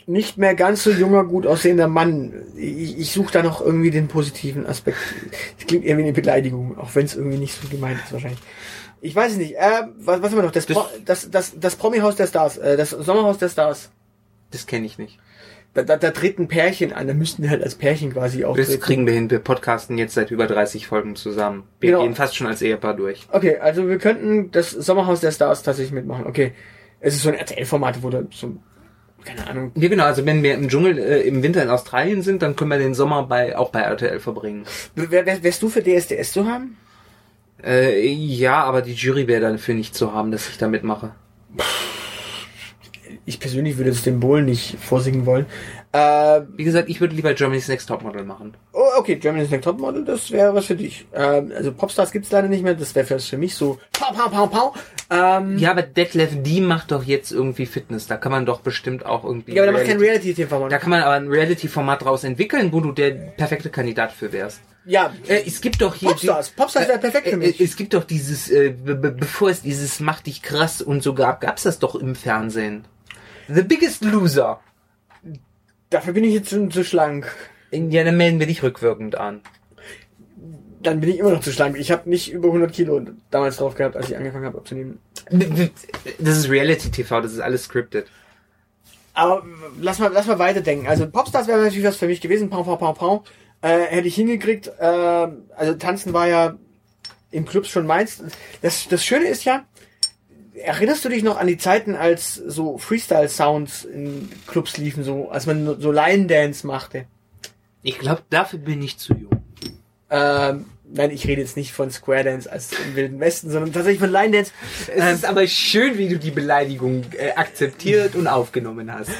Speaker 2: nicht mehr ganz so junger, gut aussehender Mann. Ich, ich suche da noch irgendwie den positiven Aspekt. Das klingt eher wie eine Beleidigung, auch wenn es irgendwie nicht so gemeint ist wahrscheinlich. Ich weiß es nicht. Äh, was, was haben wir noch? Das,
Speaker 3: Das-
Speaker 2: Pro, das, das, das Promi-Haus der Stars, äh, das Sommerhaus der Stars.
Speaker 3: Das kenne ich nicht.
Speaker 2: Da, da, da treten Pärchen an, da müssten wir halt als Pärchen quasi
Speaker 3: Das
Speaker 2: auftreten.
Speaker 3: kriegen wir hin. Wir podcasten jetzt seit über 30 Folgen zusammen. Wir
Speaker 2: Genau.
Speaker 3: gehen fast schon als Ehepaar durch.
Speaker 2: Okay, also wir könnten das Sommerhaus der Stars tatsächlich mitmachen. Okay. Es ist so ein RTL-Format, wo da so, keine Ahnung.
Speaker 3: Ja, genau. Also wenn wir im Dschungel äh, im Winter in Australien sind, dann können wir den Sommer bei auch bei RTL verbringen.
Speaker 2: Wär, wärst du für DSDS zu haben?
Speaker 3: Äh, ja, aber die Jury wäre dann für nicht zu haben, dass ich da mitmache.
Speaker 2: Ich persönlich würde es dem Bohl nicht vorsingen wollen. Äh,
Speaker 3: Wie gesagt, ich würde lieber Germany's Next Topmodel machen.
Speaker 2: Oh, okay, Germany's Next Topmodel, das wäre was für dich. Ähm, also Popstars gibt's leider nicht mehr, das wäre für mich so pau, pau, pau, pau. Ähm, ja,
Speaker 3: Ja, aber Detlef, die macht doch jetzt irgendwie Fitness. Da kann man doch bestimmt auch irgendwie.
Speaker 2: aber da macht kein
Speaker 3: Reality-
Speaker 2: Reality-TV.
Speaker 3: Da kann man aber ein Reality-Format draus entwickeln, wo du der perfekte Kandidat für wärst.
Speaker 2: Ja,
Speaker 3: Äh, es gibt doch hier
Speaker 2: Popstars. Popstars wäre perfekt für
Speaker 3: äh,
Speaker 2: mich.
Speaker 3: äh, Es gibt doch dieses, äh, be be bevor es dieses Mach dich krass und so gab, gab's das doch im Fernsehen. The Biggest Loser.
Speaker 2: dafür bin ich jetzt schon zu schlank.
Speaker 3: Ja, dann melden wir dich rückwirkend an.
Speaker 2: Dann bin ich immer noch zu schlank. Ich habe nicht über 100 Kilo damals drauf gehabt, als ich angefangen habe abzunehmen.
Speaker 3: Das ist Reality-TV, das ist alles scripted.
Speaker 2: Aber lass mal, lass mal weiterdenken. Also Popstars wäre natürlich was für mich gewesen. Pau, pau, pau, pau. Äh, hätte ich hingekriegt. Äh, also tanzen war ja im Clubs schon meins. Das, das Schöne ist ja, erinnerst du dich noch an die Zeiten, als so Freestyle-Sounds in Clubs liefen, so als man so Line-Dance machte?
Speaker 3: Ich glaube, dafür bin ich zu jung.
Speaker 2: Ähm, nein, ich rede jetzt nicht von Square Dance als im Wilden Westen, sondern tatsächlich von Line Dance.
Speaker 3: Es ist aber schön, wie du die Beleidigung äh, akzeptiert und aufgenommen hast.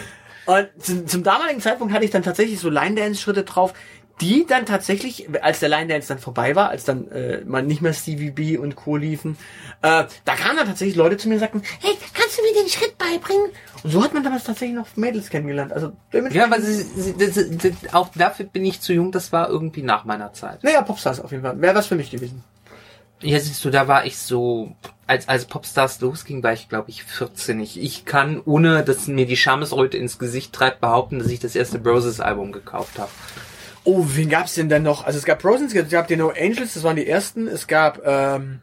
Speaker 2: Und zum, zum damaligen Zeitpunkt hatte ich dann tatsächlich so Line Dance Schritte drauf, die dann tatsächlich, als der Line Dance dann vorbei war, als dann äh, man nicht mehr Stevie B und Co. liefen, äh, da kamen dann tatsächlich Leute zu mir und sagten, hey, kannst du mir den Schritt beibringen? Und so hat man damals tatsächlich noch Mädels kennengelernt. Also
Speaker 3: Ja, aber sie, sie, das, auch dafür bin ich zu jung, das war irgendwie nach meiner Zeit.
Speaker 2: naja, Popstars auf jeden Fall. Wäre was für mich gewesen.
Speaker 3: Ja, siehst du, da war ich so, als, als Popstars losging, war ich, glaube ich, 14. Ich, ich kann, ohne dass mir die Schamesröte ins Gesicht treibt, behaupten, dass ich das erste Broses-Album gekauft habe.
Speaker 2: Oh, wen gab's denn dann noch? Also es gab Rosens, es gab die No Angels, das waren die ersten. Es gab ähm,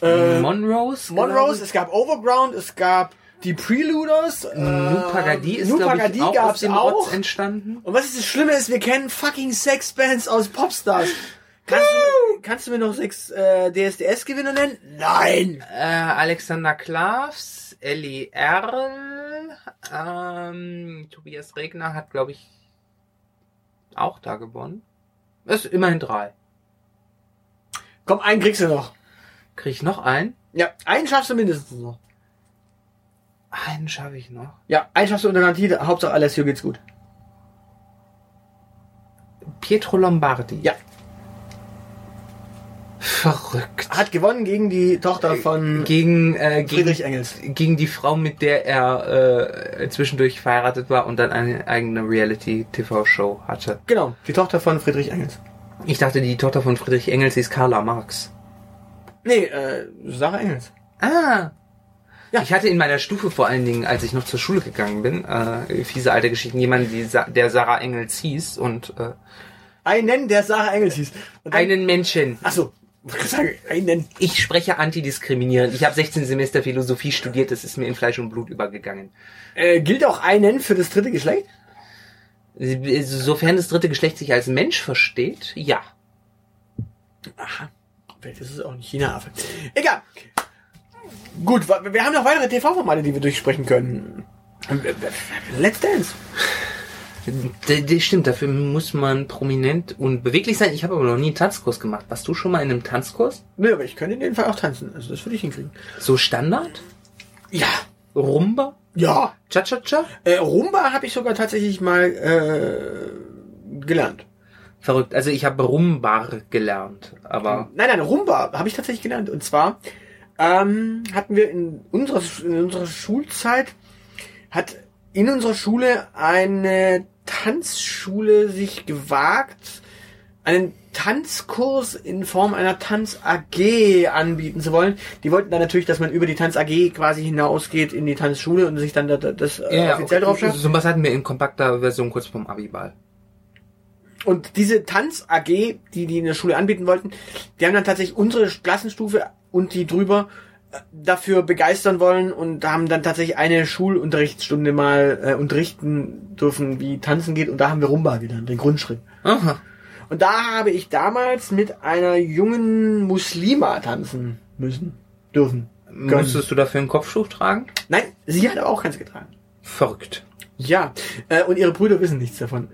Speaker 2: äh,
Speaker 3: Monrose?
Speaker 2: Monrose, es gab Overground, es gab die Preluders. Äh,
Speaker 3: Nupagadi ist,
Speaker 2: Nu
Speaker 3: glaube ich,
Speaker 2: Pagadi
Speaker 3: auch
Speaker 2: gab's
Speaker 3: dem
Speaker 2: auch.
Speaker 3: Entstanden.
Speaker 2: Und was ist das Schlimme ist, wir kennen fucking Sexbands aus Popstars. Kannst du, kannst du mir noch sechs äh, DSDS-Gewinner nennen? Nein!
Speaker 3: Äh, Alexander Klavs, Ellie Erl, ähm, Tobias Regner hat, glaube ich, auch da gewonnen. Das ist immerhin drei.
Speaker 2: Komm, einen kriegst du noch.
Speaker 3: Krieg ich noch einen?
Speaker 2: Ja, einen schaffst du mindestens noch.
Speaker 3: Einen schaffe ich noch.
Speaker 2: Ja, einen schaffst du unter Garantie. Hauptsache Alessio geht's gut.
Speaker 3: Pietro Lombardi.
Speaker 2: Ja.
Speaker 3: Verrückt.
Speaker 2: Hat gewonnen gegen die Tochter von
Speaker 3: Gegen, äh,
Speaker 2: Friedrich
Speaker 3: gegen,
Speaker 2: Engels.
Speaker 3: gegen die Frau, mit der er äh, zwischendurch verheiratet war und dann eine eigene Reality-TV-Show hatte.
Speaker 2: Genau, die Tochter von Friedrich Engels.
Speaker 3: Ich dachte, die Tochter von Friedrich Engels hieß Carla Marx.
Speaker 2: Nee, äh, Sarah Engels.
Speaker 3: Ah.
Speaker 2: Ja.
Speaker 3: Ich hatte in meiner Stufe vor allen Dingen, als ich noch zur Schule gegangen bin, äh, fiese alte Geschichten, jemanden, die Sa der Sarah Engels hieß und äh,
Speaker 2: Einen, der Sarah Engels hieß.
Speaker 3: Einen Menschen.
Speaker 2: Ach so, ich
Speaker 3: spreche antidiskriminierend. Ich habe 16 Semester Philosophie studiert, das ist mir in Fleisch und Blut übergegangen.
Speaker 2: Äh, gilt auch einen für das dritte Geschlecht?
Speaker 3: Sofern das dritte Geschlecht sich als Mensch versteht, ja.
Speaker 2: Aha. Vielleicht ist es auch ein China-Affe. Egal. Gut, wir haben noch weitere TV-Formate, die wir durchsprechen können. Let's Dance.
Speaker 3: Das stimmt, dafür muss man prominent und beweglich sein. Ich habe aber noch nie einen Tanzkurs gemacht. Warst du schon mal in einem Tanzkurs?
Speaker 2: Nö, aber ich könnte in dem Fall auch tanzen. Also das würde ich hinkriegen.
Speaker 3: So Standard?
Speaker 2: Ja.
Speaker 3: Rumba?
Speaker 2: Ja.
Speaker 3: Cha-cha-cha?
Speaker 2: Äh, Rumba habe ich sogar tatsächlich mal äh, gelernt.
Speaker 3: Verrückt. Also ich habe Rumbar gelernt, aber
Speaker 2: Nein, nein, Rumba habe ich tatsächlich gelernt. Und zwar ähm, hatten wir in unserer, in unserer Schulzeit, hat in unserer Schule eine Tanzschule sich gewagt, einen Tanzkurs in Form einer Tanz-AG anbieten zu wollen. Die wollten dann natürlich, dass man über die Tanz-AG quasi hinausgeht in die Tanzschule und sich dann da, da, das äh, offiziell drauf schafft.
Speaker 3: So was hatten wir in kompakter Version kurz vorm Abiball.
Speaker 2: Und diese Tanz-AG, die die in der Schule anbieten wollten, die haben dann tatsächlich unsere Klassenstufe und die drüber dafür begeistern wollen und haben dann tatsächlich eine Schulunterrichtsstunde mal äh, unterrichten dürfen, wie Tanzen geht. Und da haben wir Rumba gelernt, den Grundschritt.
Speaker 3: Aha.
Speaker 2: Und da habe ich damals mit einer jungen Muslima tanzen müssen, dürfen. können.
Speaker 3: Musstest du dafür ein Kopftuch tragen?
Speaker 2: Nein, sie hat aber auch keins getragen.
Speaker 3: Verrückt.
Speaker 2: Ja, äh, und ihre Brüder wissen nichts davon.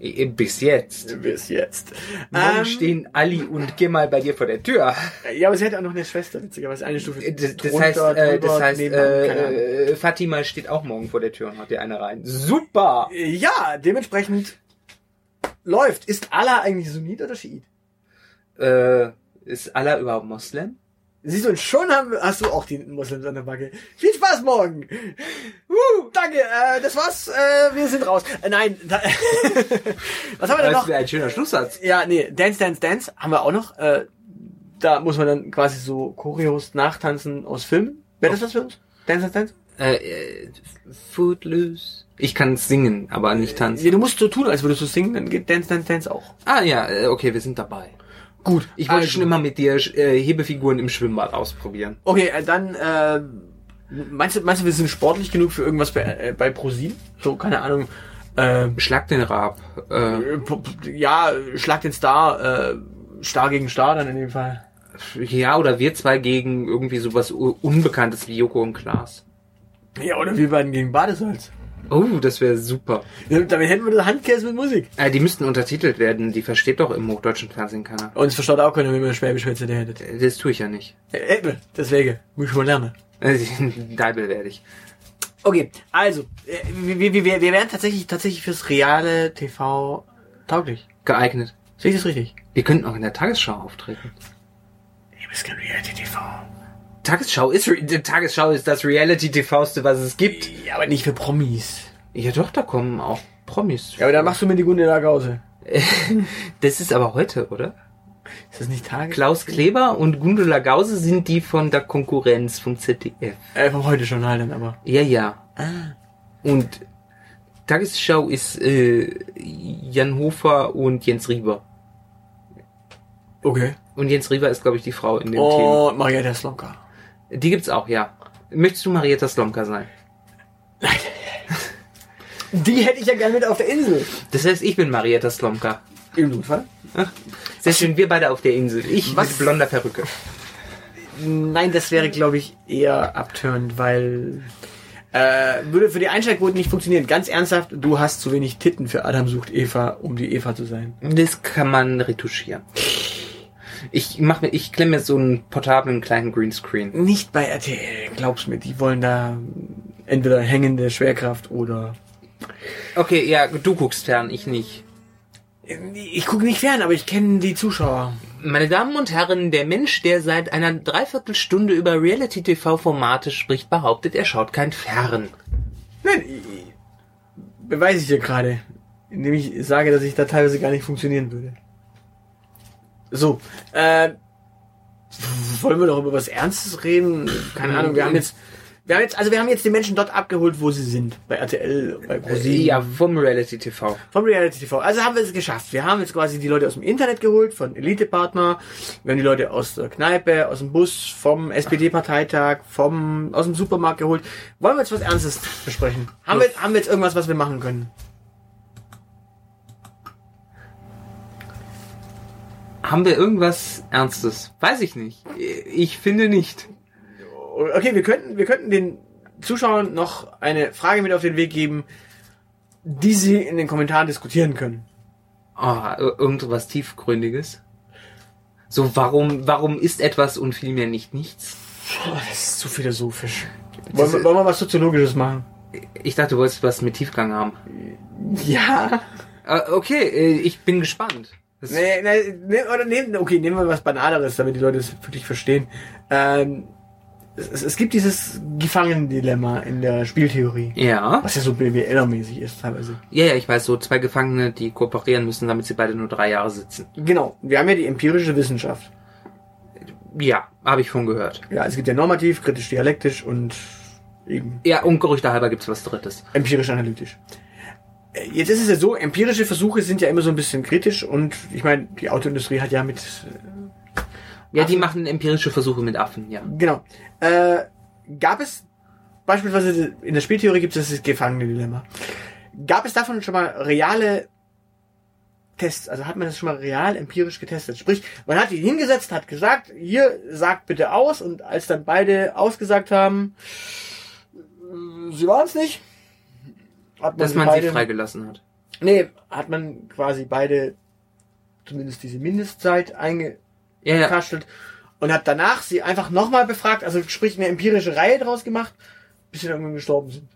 Speaker 3: I- Bis jetzt.
Speaker 2: Bis jetzt.
Speaker 3: Morgen
Speaker 2: Ähm,
Speaker 3: stehen Ali und Kemal bei dir vor der Tür.
Speaker 2: Ja, aber sie hat auch noch eine Schwester, witzigerweise eine Stufe.
Speaker 3: Das, das
Speaker 2: drunter,
Speaker 3: heißt, äh,
Speaker 2: drüber,
Speaker 3: das heißt äh, äh, Fatima steht auch morgen vor der Tür und haut dir eine rein. Super!
Speaker 2: Ja, dementsprechend läuft. Ist Allah eigentlich Sunnit oder Schiit?
Speaker 3: Äh, ist Allah überhaupt Moslem?
Speaker 2: Siehst du, und schon haben, hast du auch die Moslems an der Backe. Viel Spaß morgen! Uh, danke, äh, das war's, äh, wir sind raus. Äh, nein, da, was haben wir denn
Speaker 3: Das
Speaker 2: noch?
Speaker 3: wäre ein schöner Schlusssatz.
Speaker 2: Ja, nee, Dance, Dance, Dance haben wir auch noch. Äh, da muss man dann quasi so Choreos nachtanzen aus Filmen. Wäre das was für uns? Dance, Dance, Dance?
Speaker 3: Äh, äh, Footloose. Ich kann singen, aber nicht tanzen.
Speaker 2: Ja, du musst so tun, als würdest du singen, dann geht Dance, Dance, Dance auch.
Speaker 3: Ah ja, äh, okay, wir sind dabei.
Speaker 2: Gut.
Speaker 3: Ich wollte
Speaker 2: also.
Speaker 3: schon immer mit dir äh, Hebefiguren im Schwimmbad ausprobieren.
Speaker 2: Okay, äh, dann, äh, meinst du, meinst du, wir sind sportlich genug für irgendwas bei, äh, bei ProSieben? So, keine Ahnung, äh,
Speaker 3: Schlag den Rab. Äh,
Speaker 2: äh, ja, Schlag den Star, äh, Star gegen Star dann in dem Fall.
Speaker 3: ja, oder wir zwei gegen irgendwie sowas Unbekanntes wie Joko und Klaas.
Speaker 2: Ja, oder wir beiden gegen Badesalz.
Speaker 3: Oh, das wäre super.
Speaker 2: Ja, Damit hätten wir das Handkäse mit Musik.
Speaker 3: Äh, die müssten untertitelt werden. Die versteht doch im hochdeutschen Fernsehen keiner.
Speaker 2: Und es verstaut auch keiner, wenn man Schwäbisch hättet.
Speaker 3: Äh, Das tue ich ja nicht.
Speaker 2: Äh, Eben, deswegen, muss ich mal lernen.
Speaker 3: Deibel werde ich.
Speaker 2: Okay, also, äh, wir, wir, wir, werden tatsächlich, tatsächlich fürs reale TV tauglich.
Speaker 3: geeignet.
Speaker 2: Sehe ich das richtig?
Speaker 3: Wir könnten auch in der Tagesschau auftreten.
Speaker 2: Ich bin kein Reality TV.
Speaker 3: Tagesschau ist, Tagesschau ist das Reality-TVste, was es gibt.
Speaker 2: Ja, aber nicht für Promis.
Speaker 3: Ja doch, da kommen auch Promis.
Speaker 2: Ja, aber dann machst du mir die Gunde Lagause.
Speaker 3: Das ist aber heute, oder?
Speaker 2: Ist das nicht Tage?
Speaker 3: Klaus Kleber und Gundula Gause sind die von der Konkurrenz vom ZDF.
Speaker 2: Äh, vom heute Journal dann aber.
Speaker 3: Ja, ja. Und Tagesschau ist äh, Jan Hofer und Jens Rieber.
Speaker 2: Okay.
Speaker 3: Und Jens Rieber ist, glaube ich, die Frau in dem
Speaker 2: Und Marietta Slomka.
Speaker 3: Thema. Die gibt's auch, ja. Möchtest du Marietta Slomka sein?
Speaker 2: Die hätte ich ja gerne mit auf der Insel.
Speaker 3: Das heißt, ich bin Marietta Slomka.
Speaker 2: Im Notfall?
Speaker 3: Sehr schön, wir beide auf der Insel. Ich
Speaker 2: Was?
Speaker 3: mit blonder Perücke.
Speaker 2: Nein, das wäre, glaube ich, eher abtörend, weil äh, würde für die Einsteigquote nicht funktionieren. Ganz ernsthaft, du hast zu wenig Titten für Adam sucht Eva, um die Eva zu sein.
Speaker 3: Das kann man retuschieren. Ich mach mir, ich klemme mir so einen portablen kleinen Greenscreen.
Speaker 2: Nicht bei RTL, glaub's mir, die wollen da entweder hängende Schwerkraft oder
Speaker 3: Okay, ja, du guckst fern, ich nicht.
Speaker 2: Ich gucke nicht fern, aber ich kenne die Zuschauer.
Speaker 3: Meine Damen und Herren, der Mensch, der seit einer Dreiviertelstunde über Reality-TV-Formate spricht, behauptet, er schaut kein Fern.
Speaker 2: Nein, ich- beweise ich dir gerade, indem ich sage, dass ich da teilweise gar nicht funktionieren würde. So, äh, wollen wir doch über was Ernstes reden? Keine Ahnung, wir haben jetzt, wir haben jetzt, also wir haben jetzt die Menschen dort abgeholt, wo sie sind. Bei RTL, bei ProSieben.
Speaker 3: Ja, vom Reality-TV.
Speaker 2: Vom Reality TV. Also haben wir es geschafft. Wir haben jetzt quasi die Leute aus dem Internet geholt, von Elite-Partner. Wir haben die Leute aus der Kneipe, aus dem Bus, vom SPD-Parteitag, vom, aus dem Supermarkt geholt. Wollen wir jetzt was Ernstes besprechen? Haben wir, haben wir jetzt irgendwas, was wir machen können?
Speaker 3: Haben wir irgendwas Ernstes? Weiß ich nicht. Ich finde nicht.
Speaker 2: Okay, wir könnten, wir könnten den Zuschauern noch eine Frage mit auf den Weg geben, die sie in den Kommentaren diskutieren können.
Speaker 3: Ah, ir- irgendwas Tiefgründiges. So, warum, warum ist etwas und vielmehr nicht nichts?
Speaker 2: Boah, das ist zu philosophisch. Wollen wir, wollen wir was Soziologisches machen?
Speaker 3: Ich dachte, du wolltest was mit Tiefgang haben.
Speaker 2: Ja.
Speaker 3: Äh, okay, äh, ich bin gespannt. Das-
Speaker 2: Nee, nee, nee, oder nehmen, okay, nehmen wir was Banaleres, damit die Leute es wirklich verstehen. Ähm, es, es gibt dieses Gefangenendilemma in der Spieltheorie,
Speaker 3: Ja.
Speaker 2: was ja so BWL-mäßig ist teilweise.
Speaker 3: Ja, ja, ich weiß, so zwei Gefangene, die kooperieren müssen, damit sie beide nur drei Jahre sitzen.
Speaker 2: Genau, wir haben ja die empirische Wissenschaft.
Speaker 3: Ja, habe ich von gehört.
Speaker 2: Ja, es gibt ja normativ, kritisch-dialektisch und eben
Speaker 3: Ja, und Gerüchte halber gibt's was Drittes.
Speaker 2: empirisch-analytisch. Äh, Jetzt ist es ja so, empirische Versuche sind ja immer so ein bisschen kritisch und ich meine, die Autoindustrie hat ja mit
Speaker 3: Ja, die machen empirische Versuche mit Affen, ja.
Speaker 2: Genau. Äh, gab es beispielsweise in der Spieltheorie gibt es das Gefangene-Dilemma. Gab es davon schon mal reale Tests? Also hat man das schon mal real empirisch getestet? Sprich, man hat die hingesetzt, hat gesagt, hier sagt bitte aus und als dann beide ausgesagt haben, sie waren es nicht, hat man
Speaker 3: Dass
Speaker 2: sie
Speaker 3: man
Speaker 2: beide,
Speaker 3: sie freigelassen hat.
Speaker 2: Nee, hat man quasi beide zumindest diese Mindestzeit einge
Speaker 3: Ja, ja.
Speaker 2: gekastelt und hat danach sie einfach nochmal befragt, also sprich eine empirische Reihe draus gemacht, bis sie dann irgendwann gestorben sind.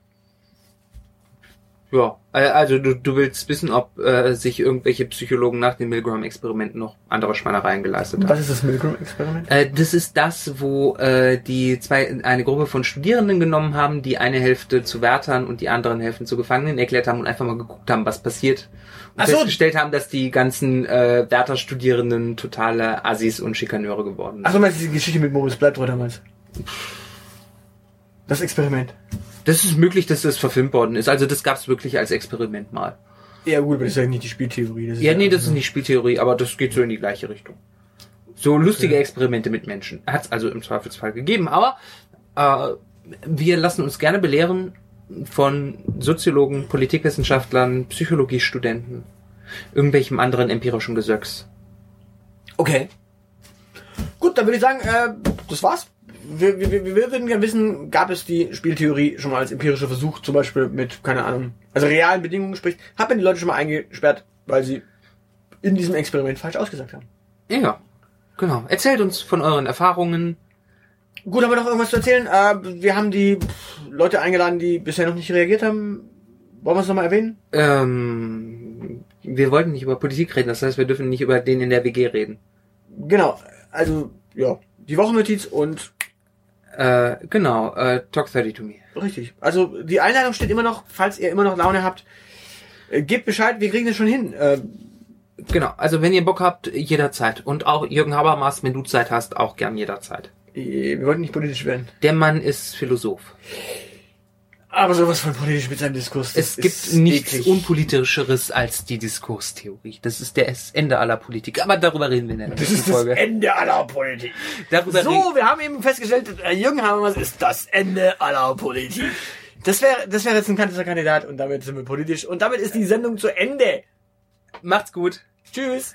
Speaker 3: Ja, also du, du willst wissen, ob äh, sich irgendwelche Psychologen nach dem Milgram-Experiment noch andere Schweinereien geleistet haben.
Speaker 2: Was ist das Milgram-Experiment?
Speaker 3: Äh, das ist das, wo äh, die zwei eine Gruppe von Studierenden genommen haben, die eine Hälfte zu Wärtern und die anderen Hälften zu Gefangenen erklärt haben und einfach mal geguckt haben, was passiert.
Speaker 2: Ach so.
Speaker 3: festgestellt haben, dass die ganzen äh, Wärterstudierenden totale Assis und Schikaneure geworden sind.
Speaker 2: Achso, meinst du die Geschichte mit Moritz Bleibtreu damals? Das Experiment.
Speaker 3: Das ist möglich, dass das verfilmt worden ist. Also das gab es wirklich als Experiment mal.
Speaker 2: Ja gut, aber das ist ja nicht die Spieltheorie. Ist
Speaker 3: Ja, nee, das ist nicht Spieltheorie, aber das geht so in die gleiche Richtung. So lustige Experimente mit Menschen. Hat es also im Zweifelsfall gegeben, aber äh, wir lassen uns gerne belehren von Soziologen, Politikwissenschaftlern, Psychologiestudenten, irgendwelchem anderen empirischen Gesöcks.
Speaker 2: Okay. Gut, dann würde ich sagen, äh, das war's. Wir, wir, wir würden gerne wissen, gab es die Spieltheorie schon mal als empirischer Versuch, zum Beispiel mit, keine Ahnung, also realen Bedingungen, sprich, hat man die Leute schon mal eingesperrt, weil sie in diesem Experiment falsch ausgesagt haben.
Speaker 3: Ja, genau. Erzählt uns von euren Erfahrungen.
Speaker 2: Gut, haben wir noch irgendwas zu erzählen? Äh, wir haben die Leute eingeladen, die bisher noch nicht reagiert haben. Wollen wir es nochmal erwähnen?
Speaker 3: Ähm, Wir wollten nicht über Politik reden, das heißt, wir dürfen nicht über den in der WG reden.
Speaker 2: Genau, also, ja, die Wochennotiz und
Speaker 3: Äh, genau, äh, Talk 30 to me.
Speaker 2: richtig. Also, die Einladung steht immer noch, falls ihr immer noch Laune habt. Äh, gebt Bescheid, wir kriegen das schon hin. Äh,
Speaker 3: Genau, also wenn ihr Bock habt, jederzeit. Und auch Jürgen Habermas, wenn du Zeit hast, auch gern jederzeit.
Speaker 2: Wir wollten nicht politisch werden.
Speaker 3: Der Mann ist Philosoph.
Speaker 2: Aber sowas von politisch mit seinem Diskurs. das
Speaker 3: Es gibt
Speaker 2: ist
Speaker 3: nichts
Speaker 2: eklig.
Speaker 3: Unpolitischeres als die Diskurstheorie. Das ist der das Ende aller Politik. Aber darüber reden wir in der
Speaker 2: Das
Speaker 3: nächsten
Speaker 2: ist das
Speaker 3: Folge.
Speaker 2: Ende aller Politik.
Speaker 3: Darüber
Speaker 2: So, wir haben eben festgestellt, äh, Jürgen Habermas ist das Ende aller Politik. Das wäre das wäre jetzt ein kantischer Kandidat und damit sind wir politisch. Und damit ist die Sendung zu Ende.
Speaker 3: Macht's gut.
Speaker 2: Tschüss.